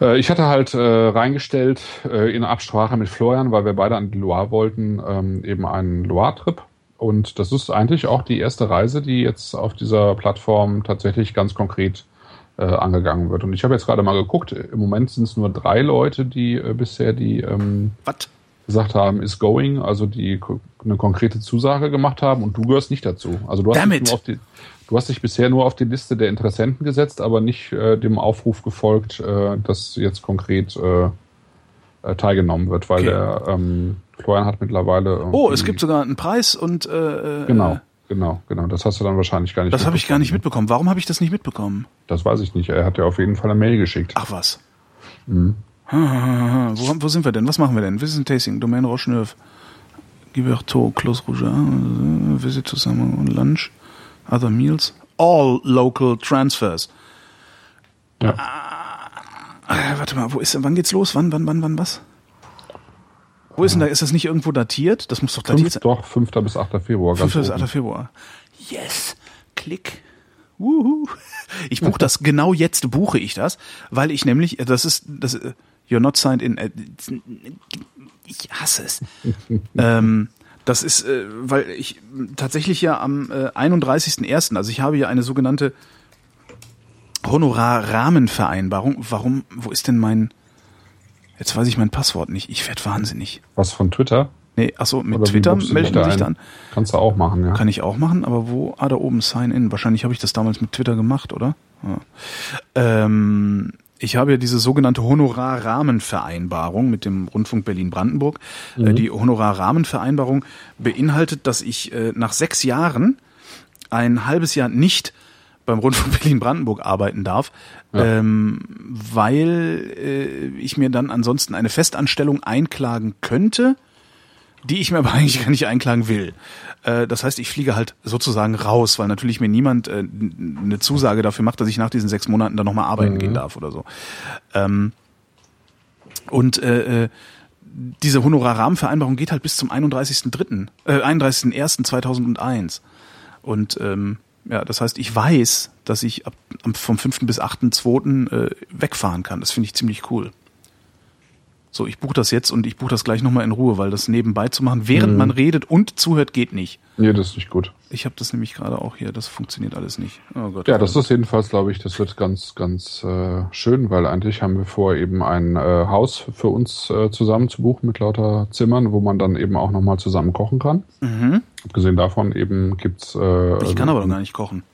äh, ich hatte halt äh, reingestellt äh, in Absprache mit Florian, weil wir beide an die Loire wollten, ähm, eben einen Loire-Trip. Und das ist eigentlich auch die erste Reise, die jetzt auf dieser Plattform tatsächlich ganz konkret äh, angegangen wird. Und ich habe jetzt gerade mal geguckt, im Moment sind es nur drei Leute, die äh, bisher die ähm, gesagt haben, is going, also die eine konkrete Zusage gemacht haben und du gehörst nicht dazu. Also du hast, dich nur auf die, du hast dich bisher nur auf die Liste der Interessenten gesetzt, aber nicht äh, dem Aufruf gefolgt, äh, dass jetzt konkret äh, äh teilgenommen wird, weil okay. der ähm, Florian hat mittlerweile. Oh, es gibt sogar einen Preis und äh, äh genau. Genau, genau. Das hast du dann wahrscheinlich gar nicht Das habe ich gar nicht mitbekommen. Warum habe ich das nicht mitbekommen? Das weiß ich nicht. Er hat ja auf jeden Fall eine Mail geschickt. Ach was. Mhm. Wo, wo sind wir denn? Was machen wir denn? Visit Tasting, Domaine Rocheneuf, Giberto, Clos Rouge, Visit to Summer Lunch, Other Meals, All Local Transfers. Ja. Ah, warte mal, wo ist, wann geht's los? Wann, wann, wann, wann, was? Wo ist denn da? Ist das nicht irgendwo datiert? Das muss doch datiert sein. Doch, 5. bis 8. Februar. 5. bis 8. Februar. Yes. Klick. Wuhu. Ich buche das genau jetzt buche ich das, weil ich nämlich das ist das You're not signed in äh, ich hasse es. ähm, das ist, äh, weil ich tatsächlich ja am äh, 31.01., also ich habe hier eine sogenannte Honorarrahmenvereinbarung. Warum, wo ist denn mein Jetzt weiß ich mein Passwort nicht. Ich werde wahnsinnig. Was von Twitter? Nee, achso, mit Oder Twitter meldet man sich dann. Kannst du auch machen, ja. Kann ich auch machen, aber wo? Ah, da oben, Sign In. Wahrscheinlich habe ich das damals mit Twitter gemacht, oder? Ja. Ähm, ich habe ja diese sogenannte Honorarrahmenvereinbarung mit dem Rundfunk Berlin-Brandenburg. Äh, mhm. Die Honorarrahmenvereinbarung beinhaltet, dass ich äh, nach sechs Jahren ein halbes Jahr nicht beim Rundfunk Berlin-Brandenburg arbeiten darf, ja. ähm, weil äh, ich mir dann ansonsten eine Festanstellung einklagen könnte, die ich mir aber eigentlich gar nicht einklagen will. Äh, das heißt, ich fliege halt sozusagen raus, weil natürlich mir niemand äh, eine Zusage dafür macht, dass ich nach diesen sechs Monaten dann nochmal arbeiten mhm. gehen darf oder so. Ähm, und äh, diese Honorarrahmenvereinbarung geht halt bis zum 31.3., äh, 31.01.2001. Und ähm, ja, das heißt, ich weiß, dass ich ab, vom 5. bis 8.2. Äh, wegfahren kann. Das finde ich ziemlich cool. So, ich buche das jetzt und ich buche das gleich nochmal in Ruhe, weil das nebenbei zu machen, während mhm. man redet und zuhört, geht nicht. Nee, das ist nicht gut. Ich habe das nämlich gerade auch hier, das funktioniert alles nicht. Oh Gott. Ja, das ist jedenfalls, glaube ich, das wird ganz, ganz äh, schön, weil eigentlich haben wir vor, eben ein äh, Haus für uns äh, zusammen zu buchen mit lauter Zimmern, wo man dann eben auch nochmal zusammen kochen kann. Mhm. Abgesehen davon eben gibt's. Äh, ich kann also, aber doch gar nicht kochen.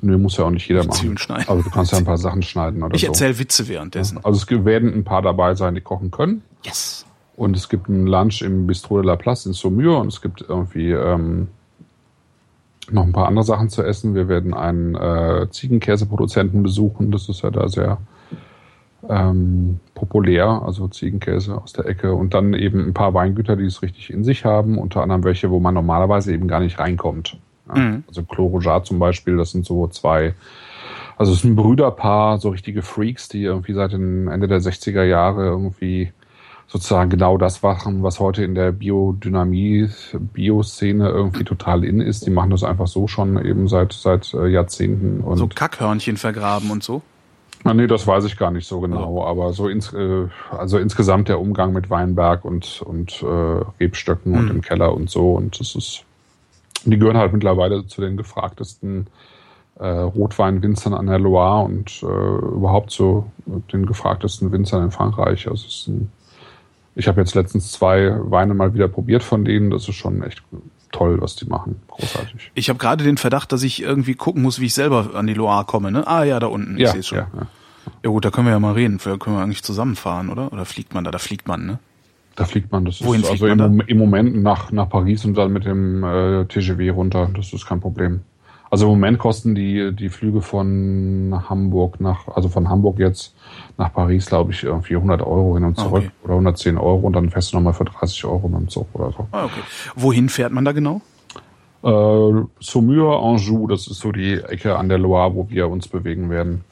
Nö, muss ja auch nicht jeder Zwiebeln machen. Schneiden. Also du kannst ja ein paar Sachen schneiden oder ich so. Ich erzähle Witze währenddessen. Also es werden ein paar dabei sein, die kochen können. Yes. Und es gibt ein Lunch im Bistro de la Place in Saumur und es gibt irgendwie ähm, noch ein paar andere Sachen zu essen. Wir werden einen äh, Ziegenkäseproduzenten besuchen. Das ist ja da sehr ähm, populär, also Ziegenkäse aus der Ecke. Und dann eben ein paar Weingüter, die es richtig in sich haben. Unter anderem welche, wo man normalerweise eben gar nicht reinkommt. Ja, mhm. Also Clos zum Beispiel, das sind so zwei, also es ist ein Brüderpaar, so richtige Freaks, die irgendwie seit dem Ende der 60er Jahre irgendwie sozusagen genau das machen, was heute in der Biodynamie, Bioszene irgendwie total in ist. Die machen das einfach so schon eben seit, seit äh, Jahrzehnten. Und so Kackhörnchen vergraben und so? Na, nee, das weiß ich gar nicht so genau, ja. aber so ins, äh, also insgesamt der Umgang mit Weinberg und, und äh, Rebstöcken mhm. und im Keller und so und das ist die gehören halt mittlerweile zu den gefragtesten äh, Rotweinwinzern an der Loire und äh, überhaupt zu den gefragtesten Winzern in Frankreich. Also ein, ich habe jetzt letztens zwei Weine mal wieder probiert von denen. Das ist schon echt toll, was die machen. Großartig. Ich habe gerade den Verdacht, dass ich irgendwie gucken muss, wie ich selber an die Loire komme. Ne? Ah ja, da unten. Ich ja, sehe schon. Ja, ja. ja gut, da können wir ja mal reden. Vielleicht können wir eigentlich zusammenfahren, oder? Oder fliegt man da? Da fliegt man, ne? Da fliegt man. Das Wohin ist also im, im Moment nach, nach Paris und dann mit dem äh, TGV runter. Das ist kein Problem. Also im Moment kosten die, die Flüge von Hamburg nach, also von Hamburg jetzt nach Paris, glaube ich, irgendwie 100 Euro hin und Ah, zurück okay. oder 110 Euro und dann fährst du nochmal für 30 Euro mit dem Zug oder so. Ah, okay. Wohin fährt man da genau? Äh, Saumur, Anjou, das ist so die Ecke an der Loire, wo wir uns bewegen werden.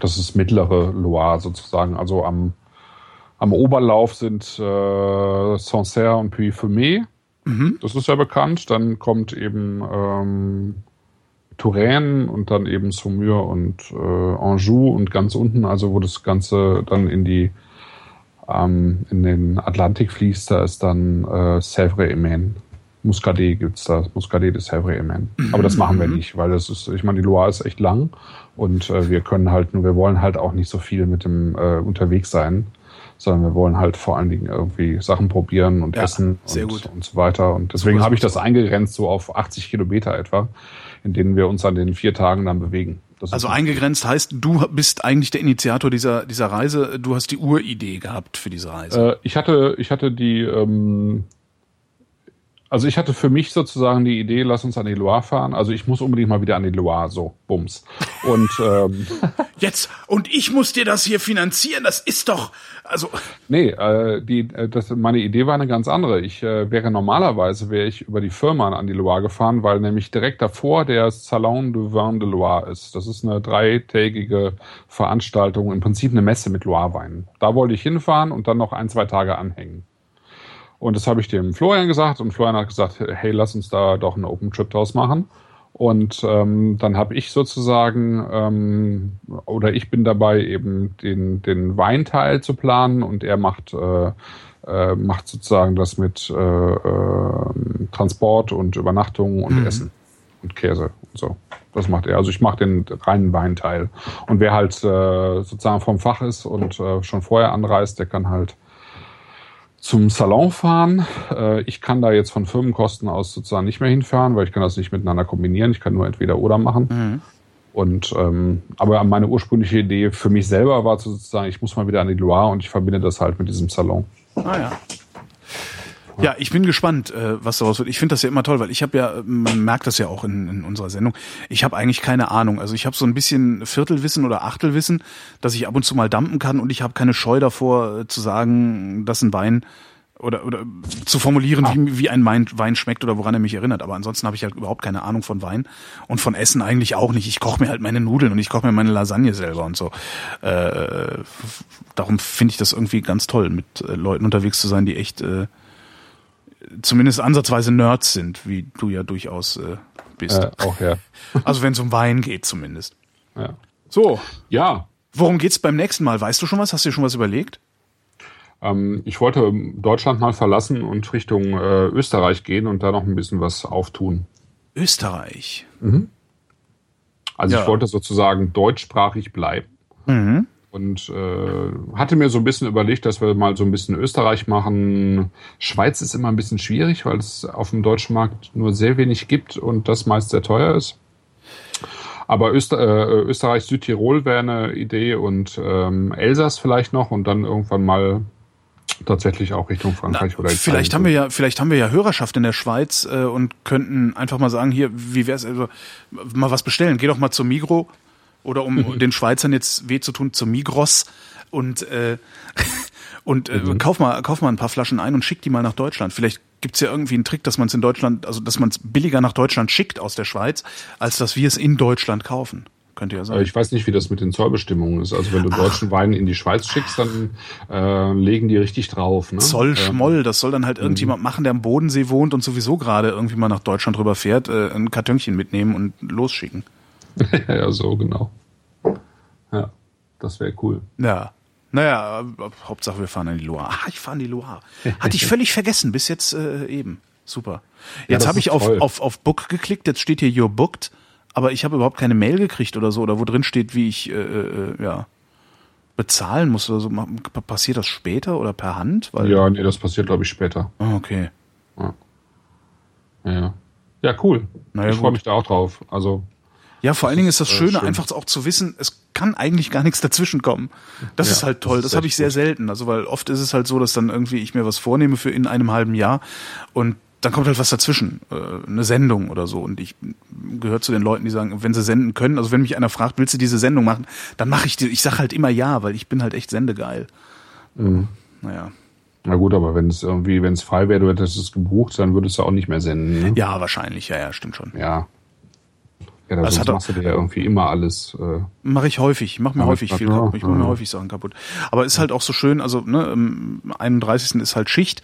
Das ist mittlere Loire sozusagen. Also am, am Oberlauf sind äh, Sancerre und Puy-Fumé. Das ist ja bekannt. Dann kommt eben ähm, Touraine und dann eben Saumur und äh, Anjou und ganz unten, also wo das Ganze dann in die ähm, in den Atlantik fließt, da ist dann äh, Sèvres-et-Maine. Muscadet gibt's da, Muscadet des Sèvres-et-Maine. Aber das machen wir nicht, weil das ist, ich meine, die Loire ist echt lang und äh, wir können halt wir wollen halt auch nicht so viel mit dem äh, unterwegs sein, sondern wir wollen halt vor allen Dingen irgendwie Sachen probieren und Ja, essen und, und so weiter. Und deswegen habe ich das eingegrenzt so auf 80 Kilometer etwa, in denen wir uns an den vier Tagen dann bewegen. Das Also eingegrenzt heißt, du bist eigentlich der Initiator dieser, dieser Reise. Du hast die Uridee gehabt für diese Reise. Äh, ich hatte, ich hatte die, ähm, also ich hatte für mich sozusagen die Idee, lass uns an die Loire fahren. Also ich muss unbedingt mal wieder an die Loire, so, bums. Und ähm, Jetzt, und ich muss dir das hier finanzieren, das ist doch, also, nee, äh, die, äh, das, meine Idee war eine ganz andere. Ich äh, wäre normalerweise wäre ich über die Firma an die Loire gefahren, weil nämlich direkt davor der Salon du Vin de Loire ist. Das ist eine dreitägige Veranstaltung, im Prinzip eine Messe mit Loire-Weinen. Da wollte ich hinfahren und dann noch ein, zwei Tage anhängen. Und das habe ich dem Florian gesagt und Florian hat gesagt, hey, lass uns da doch einen Open Trip draus machen. Und ähm, dann habe ich sozusagen, ähm, oder ich bin dabei, eben den, den Weinteil zu planen und er macht, äh, äh, macht sozusagen das mit äh, äh, Transport und Übernachtung und Essen und Käse und so. Das macht er. Also ich mache den reinen Weinteil. Und wer halt äh, sozusagen vom Fach ist und äh, schon vorher anreist, der kann halt zum Salon fahren. Äh, ich kann da jetzt von Firmenkosten aus sozusagen nicht mehr hinfahren, weil ich kann das nicht miteinander kombinieren. Ich kann nur entweder oder machen. Und ähm, aber meine ursprüngliche Idee für mich selber war sozusagen, ich muss mal wieder an die Loire und ich verbinde das halt mit diesem Salon. ah ja. Ja, ich bin gespannt, äh, was daraus wird. Ich finde das ja immer toll, weil ich habe ja, man merkt das ja auch in, in unserer Sendung, ich habe eigentlich keine Ahnung. Also ich habe so ein bisschen Viertelwissen oder Achtelwissen, dass ich ab und zu mal dampen kann und ich habe keine Scheu davor äh, zu sagen, dass ein Wein oder, oder zu formulieren, wie, wie ein Wein, Wein schmeckt oder woran er mich erinnert. Aber ansonsten habe ich halt überhaupt keine Ahnung von Wein und von Essen eigentlich auch nicht. Ich koche mir halt meine Nudeln und ich koche mir meine Lasagne selber und so. Äh, darum finde ich das irgendwie ganz toll, mit äh, Leuten unterwegs zu sein, die echt äh, zumindest ansatzweise Nerds sind, wie du ja durchaus äh, bist. Äh, auch ja. Also wenn es um Wein geht zumindest. ja. So, Ja, worum geht's beim nächsten Mal? Weißt du schon was? Hast du dir schon was überlegt? ähm, ich wollte Deutschland mal verlassen und Richtung äh, Österreich gehen und da noch ein bisschen was auftun. Österreich. Also Ja. ich wollte sozusagen deutschsprachig bleiben. Mhm. Und äh, hatte mir so ein bisschen überlegt, dass wir mal so ein bisschen Österreich machen. Schweiz ist immer ein bisschen schwierig, weil es auf dem deutschen Markt nur sehr wenig gibt und das meist sehr teuer ist. Aber Öster äh, Österreich, Südtirol wäre eine Idee und ähm, Elsass vielleicht noch und dann irgendwann mal tatsächlich auch Richtung Frankreich oder vielleicht haben wir ja, vielleicht haben wir ja Hörerschaft in der Schweiz äh, und könnten einfach mal sagen, hier, wie wär's, also mal was bestellen. Geh doch mal zum Migro oder um den Schweizern jetzt weh zu tun, zum Migros und äh, und äh, kauf mal kauf mal ein paar Flaschen ein und schick die mal nach Deutschland. Vielleicht gibt's ja irgendwie einen Trick, dass man es in Deutschland, also dass man es billiger nach Deutschland schickt aus der Schweiz, als dass wir es in Deutschland kaufen. Könnte ja sein. Ich weiß nicht, wie das mit den Zollbestimmungen ist. Also wenn du deutschen Wein in die Schweiz schickst, dann äh, legen die richtig drauf. Ne? Zoll Schmoll, das soll dann halt irgendjemand machen, der am Bodensee wohnt und sowieso gerade irgendwie mal nach Deutschland rüber fährt, äh, ein Kartönchen mitnehmen und losschicken. Ja, ja, so genau. Ja, das wäre cool. Ja. Naja, Hauptsache wir fahren an die Loire. Ah, ich fahre an die Loire. Hatte ich völlig vergessen, bis jetzt äh, eben. Super. Jetzt das habe ich auf, toll. auf, auf Book geklickt, jetzt steht hier You're booked, aber ich habe überhaupt keine Mail gekriegt oder so, oder wo drin steht, wie ich äh, äh, ja bezahlen muss oder so. Passiert das später oder per Hand? Weil, Ja, nee, das passiert, glaube ich, später. Ah, okay. Ja, ja. ja cool. Na ja, ich freue mich da auch drauf. Also Ja, vor allen Dingen ist das äh, Schöne, schön. einfach auch zu wissen, es kann eigentlich gar nichts dazwischen kommen. Das Ja, ist halt das toll. ist Das, habe ich sehr gut. selten. Also weil oft ist es halt so, dass dann irgendwie ich mir was vornehme für in einem halben Jahr und dann kommt halt was dazwischen, äh, eine Sendung oder so. Und ich gehöre zu den Leuten, die sagen, wenn sie senden können, also wenn mich einer fragt, willst du diese Sendung machen, dann mache ich die. Ich sage halt immer ja, weil ich bin halt echt sendegeil. Mhm. Naja. Na gut, aber wenn es irgendwie, wenn es frei wäre, du hättest es gebucht, dann würdest du auch nicht mehr senden. Ne? Ja, wahrscheinlich, ja, ja, stimmt schon. Ja. Ja, da sonst hat machst du dir ja irgendwie immer alles. Äh, Mache ich häufig. Mache mir häufig viel mach- kaputt. Ich mache mir ja. häufig Sachen kaputt. Aber ist halt auch so schön, also ne, am 31. ist halt Schicht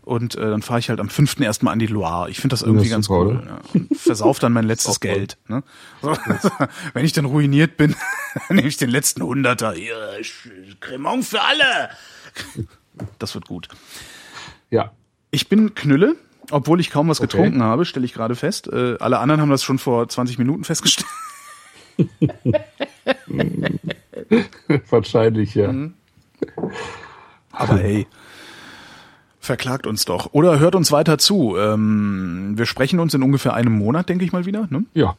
und äh, dann fahre ich halt am 5. erstmal an die Loire. Ich finde das irgendwie ist ganz super, cool. Ja. Und versauf dann mein letztes. Geld. Ne? So, wenn ich dann ruiniert bin, nehme ich den letzten Hunderter. Hier, Cremant für alle. Das wird gut. ja. Ich bin Knülle, obwohl ich kaum was Okay. getrunken habe, stelle ich gerade fest. Äh, alle anderen haben das schon vor 20 Minuten festgestellt. Wahrscheinlich, ja. Mhm. Aber hey, verklagt uns doch. Oder hört uns weiter zu. Ähm, wir sprechen uns in ungefähr einem Monat, denke ich mal wieder. Ne? Ja.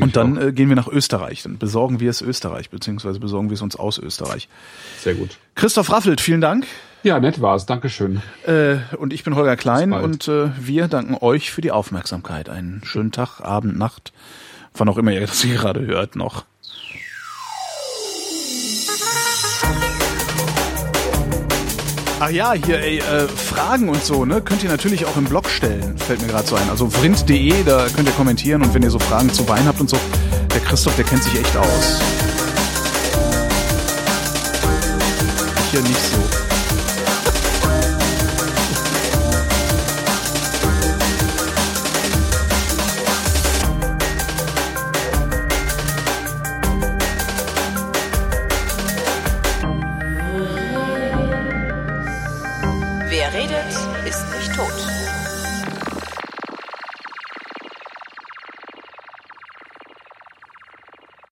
Und dann äh, gehen wir nach Österreich. Dann besorgen wir es Österreich, beziehungsweise besorgen wir es uns aus Österreich. Sehr gut. Christoph Raffelt, vielen Dank. Ja, nett war's. Dankeschön. Äh, und ich bin Holger Klein und äh, wir danken euch für die Aufmerksamkeit. Einen schönen Tag, Abend, Nacht, wann auch immer ihr das hier gerade hört noch. Ach ja, hier, ey, äh, Fragen und so, ne, könnt ihr natürlich auch im Blog stellen, fällt mir gerade so ein. Also vrind.de, da könnt ihr kommentieren und wenn ihr so Fragen zu Wein habt und so, der Christoph, der kennt sich echt aus. Ich hier nicht so.